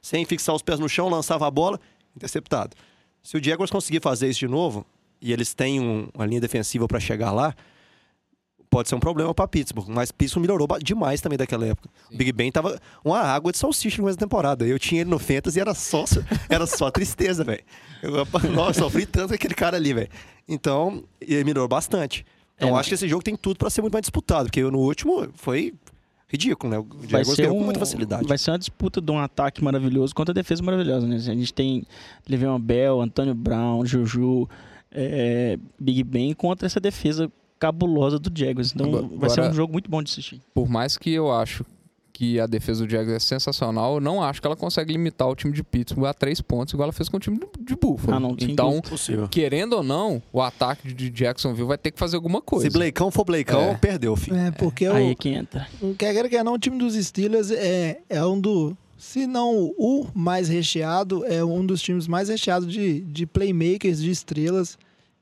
sem fixar os pés no chão, lançava a bola, interceptado. Se o Jaguars conseguir fazer isso de novo, e eles têm um, uma linha defensiva para chegar lá, pode ser um problema para Pittsburgh. Mas Pittsburgh melhorou demais também daquela época. O Big Ben tava uma água de salsicha no começo da temporada. Eu tinha ele no Fantasy e era só, era só [LAUGHS] tristeza, velho. Eu, eu sofri tanto com aquele cara ali, velho. Então, ele melhorou bastante. Então, é, acho que esse jogo tem tudo para ser muito mais disputado, porque no último foi ridículo, né? O vai ser um, com muita facilidade. Vai ser uma disputa de um ataque maravilhoso contra a defesa maravilhosa, né? A gente tem Le'Veon Bell, Antônio Brown, Juju, é, Big Ben contra essa defesa cabulosa do Jaguars. Então agora, vai ser um jogo muito bom de assistir. Por mais que eu acho que a defesa do Jaguars é sensacional, eu não acho que ela consegue limitar o time de Pittsburgh a três pontos, igual ela fez com o time de Buffalo. Ah, não, então, querendo ou não, o ataque de Jacksonville vai ter que fazer alguma coisa. Se Blakeão for Blakeão, é. perdeu, filho. É, porque é. Aí que entra. Quer que não, o time dos Steelers é, é um do... Se não o mais recheado, é um dos times mais recheados de, de playmakers, de estrelas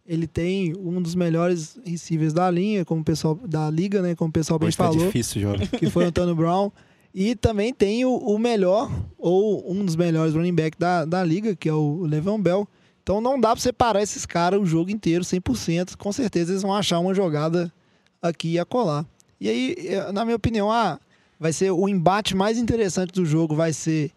ele tem um dos melhores receivers da linha, como o pessoal da liga, né? Como o pessoal bem Hoje tá falou. Tá difícil, jovem. [LAUGHS] Que foi o Antônio Brown. E também tem o, o, melhor, ou um dos melhores running back da, da liga, que é o Levan Bell. Então não dá para separar esses caras o jogo inteiro, 100%. Com certeza eles vão achar uma jogada aqui e acolá. E aí, eh, na minha opinião, ah, vai ser o embate mais interessante do jogo, vai ser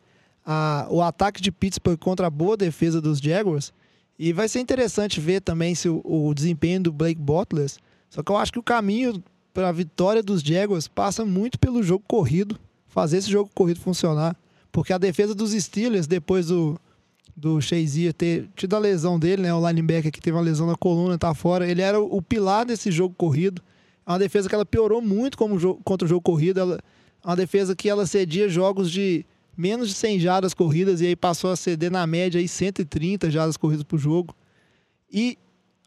a, o ataque de Pittsburgh contra a boa defesa dos Jaguars. E vai ser interessante ver também se o, o desempenho do Blake Bottas. Só que eu acho que o caminho para a vitória dos Jaguars passa muito pelo jogo corrido, fazer esse jogo corrido funcionar. Porque a defesa dos Steelers, depois do, do Shazier ter tido a lesão dele, né? O linebacker que teve uma lesão na coluna, tá fora. Ele era o pilar desse jogo corrido. É uma defesa que ela piorou muito como jogo, contra o jogo corrido. Ela, é uma defesa que ela cedia jogos de menos de 100 jardas corridas e aí passou a ceder na média aí 130 jardas corridas por jogo. E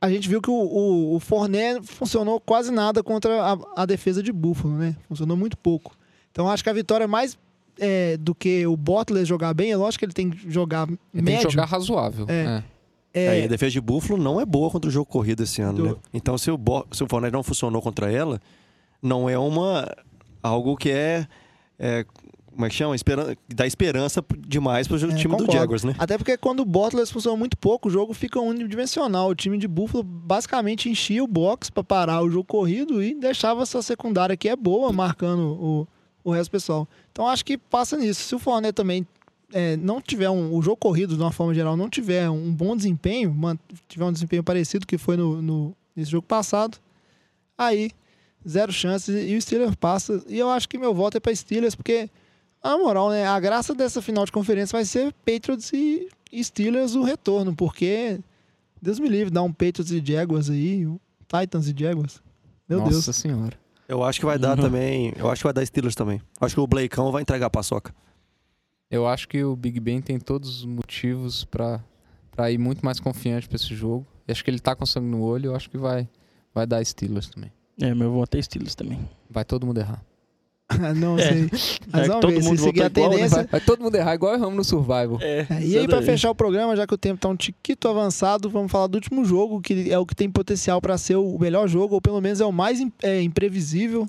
a gente viu que o, o, o Forné funcionou quase nada contra a, a, defesa de Buffalo, né? Funcionou muito pouco. Então acho que a vitória mais é, do que o Butler jogar bem, é lógico que ele tem que jogar ele médio. Tem que jogar razoável. É. é. é. a defesa de Buffalo não é boa contra o jogo corrido esse ano, do... né? Então se o, Bo... se o Forné não funcionou contra ela, não é uma algo que é, é como é que chama? Esperan dá esperança demais pro é, time concordo. do Jaguars, né? Até porque quando o Butler funcionou muito pouco, o jogo fica unidimensional. O time de Buffalo basicamente enchia o box para parar o jogo corrido e deixava essa secundária que é boa, marcando o, o resto do pessoal. Então acho que passa nisso. Se o Fournette também é, não tiver um, o jogo corrido, de uma forma geral, não tiver um bom desempenho, tiver um desempenho parecido que foi no, no, nesse jogo passado, aí zero chances e o Steelers passa. E eu acho que meu voto é para Steelers, porque a moral, né? A graça dessa final de conferência vai ser Patriots e Steelers o retorno, porque Deus me livre, dá um Patriots e Jaguars aí, Titans e Jaguars. Meu Nossa Deus. Nossa senhora. Eu acho que vai dar uhum. também. Eu acho que vai dar Steelers também. Eu acho que o Blakeão vai entregar a paçoca. Eu acho que o Big Ben tem todos os motivos para ir muito mais confiante para esse jogo. Eu acho que ele tá com sangue no olho, eu acho que vai vai dar Steelers também. É, meu voto é Steelers também. Vai todo mundo errar. [LAUGHS] não é. sei. Mas vamos ver, se seguir a igual, né? tendência... Né? Vai, todo mundo errar, igual erramos no Survival. É e aí, para fechar o programa, já que o tempo tá um tiquito avançado, vamos falar do último jogo, que é o que tem potencial para ser o melhor jogo, ou pelo menos é o mais é, imprevisível,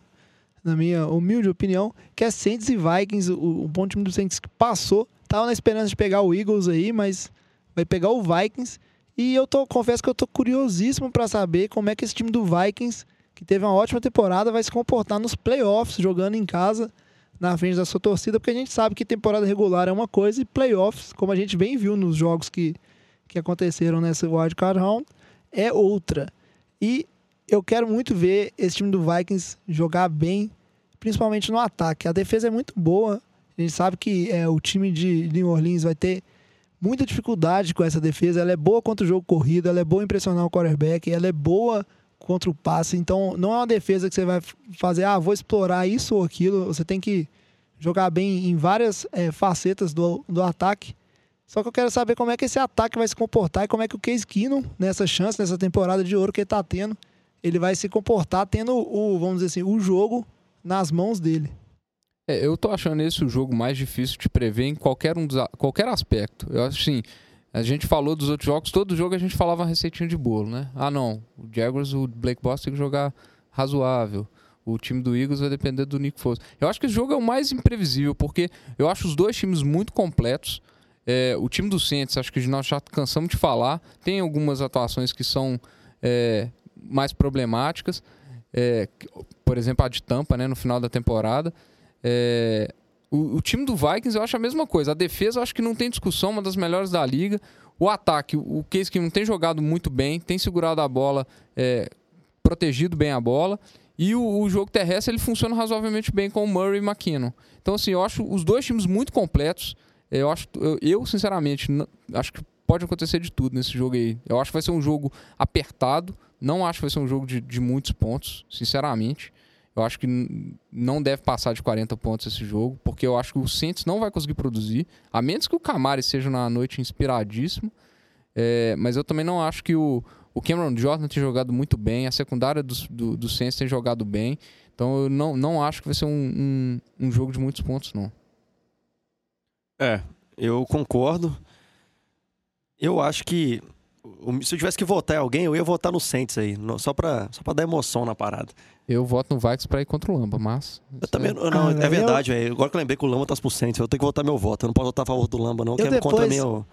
na minha humilde opinião, que é Saints e Vikings. O, o bom time do Saints que passou. Tava na esperança de pegar o Eagles aí, mas vai pegar o Vikings. E eu tô, confesso que eu tô curiosíssimo para saber como é que esse time do Vikings que teve uma ótima temporada, vai se comportar nos playoffs, jogando em casa, na frente da sua torcida, porque a gente sabe que temporada regular é uma coisa e playoffs, como a gente bem viu nos jogos que, que aconteceram nessa Wild Card Round, é outra. E eu quero muito ver esse time do Vikings jogar bem, principalmente no ataque. A defesa é muito boa. A gente sabe que é, o time de New Orleans vai ter muita dificuldade com essa defesa. Ela é boa contra o jogo corrido, ela é boa impressionar o quarterback, ela é boa contra o passe. Então, não é uma defesa que você vai fazer, ah, vou explorar isso ou aquilo. Você tem que jogar bem em várias é, facetas do, do ataque. Só que eu quero saber como é que esse ataque vai se comportar e como é que o Case Keenum, nessa chance, nessa temporada de ouro que ele tá tendo, ele vai se comportar tendo o, vamos dizer assim, o jogo nas mãos dele. É, eu tô achando esse o jogo mais difícil de prever em qualquer um dos, qualquer aspecto. Eu acho assim, a gente falou dos outros jogos, todo jogo a gente falava uma receitinha de bolo, né? Ah, não, o Jaguars, o Blake Boss tem que jogar razoável. O time do Eagles vai depender do Nick Foles. Eu acho que esse jogo é o mais imprevisível, porque eu acho os dois times muito completos. É, o time do Saints, acho que nós já cansamos de falar, tem algumas atuações que são é, mais problemáticas. É, por exemplo, a de Tampa, né, no final da temporada. É, o, o time do Vikings eu acho a mesma coisa. A defesa eu acho que não tem discussão, uma das melhores da liga. O ataque, o Case que não tem jogado muito bem, tem segurado a bola, é, protegido bem a bola. E o, o jogo terrestre ele funciona razoavelmente bem com o Murray e McKinnon. Então, assim, eu acho os dois times muito completos. Eu acho, eu, eu, sinceramente, não- acho que pode acontecer de tudo nesse jogo aí. Eu acho que vai ser um jogo apertado. Não acho que vai ser um jogo de, de muitos pontos, sinceramente. Eu acho que não deve passar de 40 pontos esse jogo, porque eu acho que o Saints não vai conseguir produzir, a menos que o Camari seja na noite inspiradíssimo. É, mas eu também não acho que o, o Cameron Jordan tenha jogado muito bem, a secundária do, do, do Saints tem jogado bem. Então eu não, não acho que vai ser um, um, um jogo de muitos pontos, não. É, eu concordo. Eu acho que se eu tivesse que votar em alguém, eu ia votar no Saints aí, só pra, só pra dar emoção na parada. Eu voto no Vikings pra ir contra o Lamba, mas. Eu também, não, não, Ah, é verdade, velho. Agora que eu lembrei que o Lamba tá pro Saints, eu tenho que votar meu voto. Eu não posso votar a favor do Lamba, não, que é contra mim. eu-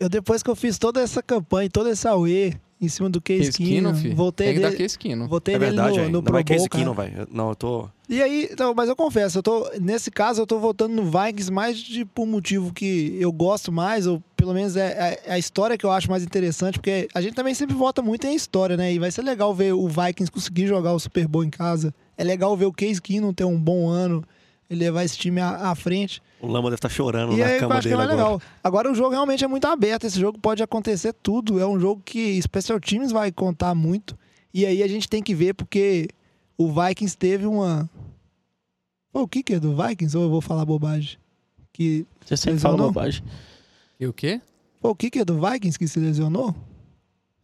Eu, depois que eu fiz toda essa campanha, toda essa AUE em cima do Case, Case filho. voltei Tem que dar nele, Case Keenum. votei É verdade, no, no Não Pro é Case Bowl, velho. Eu- Não, eu tô... E aí, então, mas eu confesso, eu tô, nesse caso eu tô votando no Vikings mais de, por um motivo que eu gosto mais, ou pelo menos é, é a história que eu acho mais interessante, porque a gente também sempre vota muito em história, né? E vai ser legal ver o Vikings conseguir jogar o Super Bowl em casa. É legal ver o Case Keenum ter um bom ano, ele levar esse time à, à frente. O Lamba deve estar chorando E na aí eu cama acho que é dele agora. legal. Agora o jogo realmente é muito aberto. Esse jogo pode acontecer tudo. É um jogo que Special Teams vai contar muito. E aí a gente tem que ver porque o Vikings teve uma. Foi o kicker do Vikings? Ou eu vou falar bobagem? Que Você sempre Lesionou? fala bobagem. E o quê? foi o kicker do Vikings que se lesionou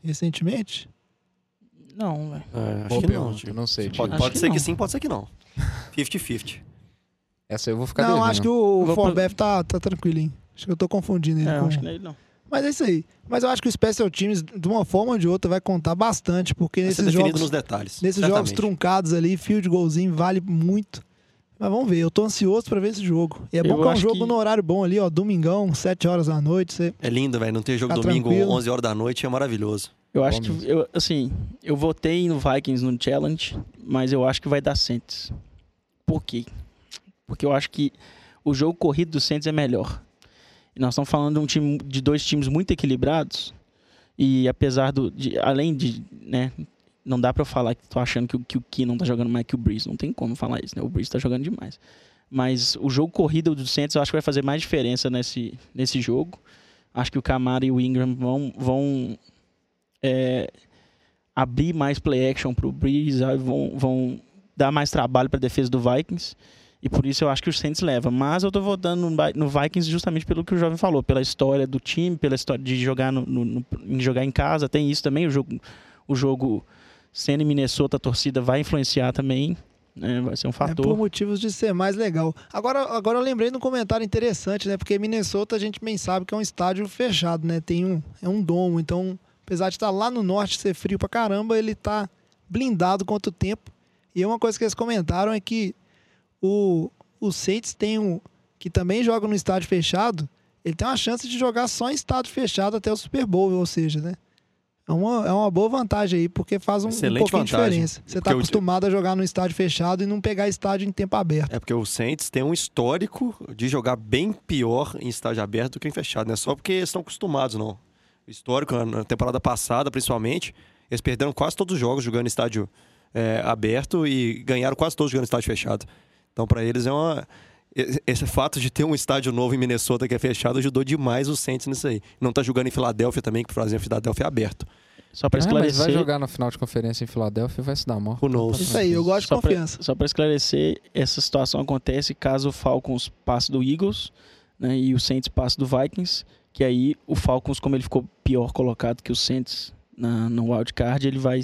recentemente? Não, velho. É, acho Boa que não. tio. não sei, Pode, pode que ser que sim, pode ser que não. 50-50. Essa eu vou ficar não, devendo. acho que o Vou Forbef tá, tá tranquilinho. Acho que eu tô confundindo ele É, com... acho que não é ele, não. Mas é isso aí. Mas eu acho que o Special Teams, de uma forma ou de outra, vai contar bastante, porque Vai nesses jogos... nos detalhes. Nesses jogos certamente. truncados ali, field golzinho vale muito. Mas vamos ver, eu tô ansioso pra ver esse jogo. E é bom Eu que é um jogo que- no horário bom ali, ó, domingão, 7 horas da noite. Você... É lindo, velho. Não ter jogo Tá domingo, tranquilo. 11 horas da noite, é maravilhoso. Eu acho Bom que, eu, assim, eu votei no Vikings no Challenge, mas eu acho que vai dar Saints. Por quê? Porque eu acho que o jogo corrido do Saints é melhor. Nós estamos falando de, um time, de dois times muito equilibrados. E apesar do. de- além de. Né, não dá eu falar que tô achando que, o- que o Key não tá jogando mais que o Breeze. Não tem como falar isso, né? O Breeze tá jogando demais. Mas o jogo corrido do Saints eu acho que vai fazer mais diferença nesse, nesse jogo. Acho que o Camara e o Ingram vão, vão é, abrir mais play action pro Breeze, vão, vão dar mais trabalho para defesa do Vikings. E por isso eu acho que o Saints leva. Mas eu tô votando no, Vi- no Vikings justamente pelo que o jovem falou, pela história do time, pela história de jogar no, no- no- em jogar em casa. Tem isso também, o jogo, o jogo sendo em Minnesota, a torcida vai influenciar também. né? Vai ser um É fator. por motivos de ser mais legal. Agora, agora eu lembrei de um comentário interessante, né? Porque Minnesota a gente bem sabe que é um estádio fechado, né? Tem um, é um domo, então, apesar de estar lá no norte ser frio pra caramba, ele tá blindado contra o tempo. E uma coisa que eles comentaram é que o, o Saints tem um. que também joga no estádio fechado, ele tem uma chance de jogar só em estádio fechado até o Super Bowl, ou seja, né? É uma, é uma boa vantagem aí, porque faz um, um pouquinho de diferença. Você tá o- acostumado a jogar no estádio fechado e não pegar estádio em tempo aberto. É porque o Saints tem um histórico de jogar bem pior em estádio aberto do que em fechado. Não é só porque eles estão acostumados, não. O histórico, na- na temporada passada, principalmente, eles perderam quase todos os jogos jogando em estádio é, aberto e ganharam quase todos jogando em estádio fechado. Então, para eles é uma. Esse fato de ter um estádio novo em Minnesota que é fechado ajudou demais o Saints nisso aí. Não tá jogando em Filadélfia também, que por exemplo, Filadélfia é aberto. Só para Ah, mas esclarecer. vai jogar na final de conferência em Filadélfia e vai se dar mal. Knows? Isso aí, eu gosto de Só pra- confiança. Só para esclarecer, essa situação acontece caso o Falcons passe do Eagles né, e o Saints passe do Vikings. Que aí o Falcons, como ele ficou pior colocado que o Saints na, no wildcard, ele vai.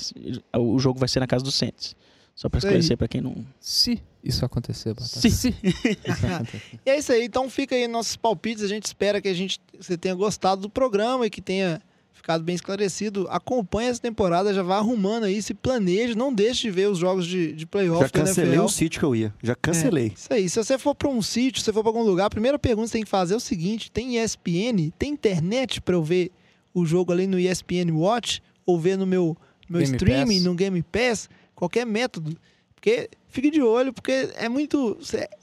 O jogo vai ser na casa do Saints. Só aí. esclarecer pra quem não. Se isso acontecer, Batata. Se. Se. [LAUGHS] E é isso aí, então fica aí nossos palpites. A gente espera que a gente você tenha gostado do programa e que tenha ficado bem esclarecido. Acompanhe essa temporada, já vá arrumando aí, se planeje, não deixe de ver os jogos de, de playoff Já cancelei o sítio que eu ia. Já cancelei. É, isso aí. Se você for para um sítio, se você for para algum lugar, a primeira pergunta que você tem que fazer é o seguinte: tem ESPN? Tem internet para eu ver o jogo ali no ESPN Watch? Ou ver no meu, meu Game streaming, Pass. no Game Pass? Qualquer método. Porque fique de olho, porque é muito.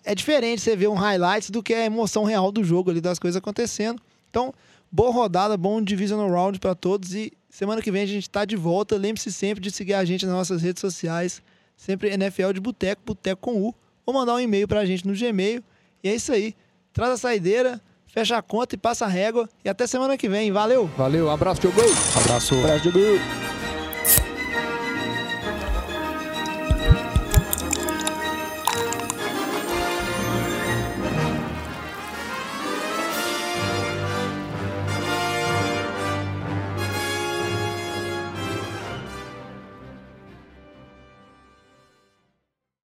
É diferente você ver um highlights do que a emoção real do jogo ali, das coisas acontecendo. Então, boa rodada, bom Divisional Round para todos. E semana que vem a gente tá de volta. Lembre-se sempre de seguir a gente nas nossas redes sociais. Sempre NFL de Boteco, Boteco com U. Ou mandar um e-mail pra gente no Gmail. E é isso aí. Traz a saideira, fecha a conta e passa a régua. E até semana que vem. Valeu! Valeu, abraço, Diogo! Abraço. Abraço, Diogo.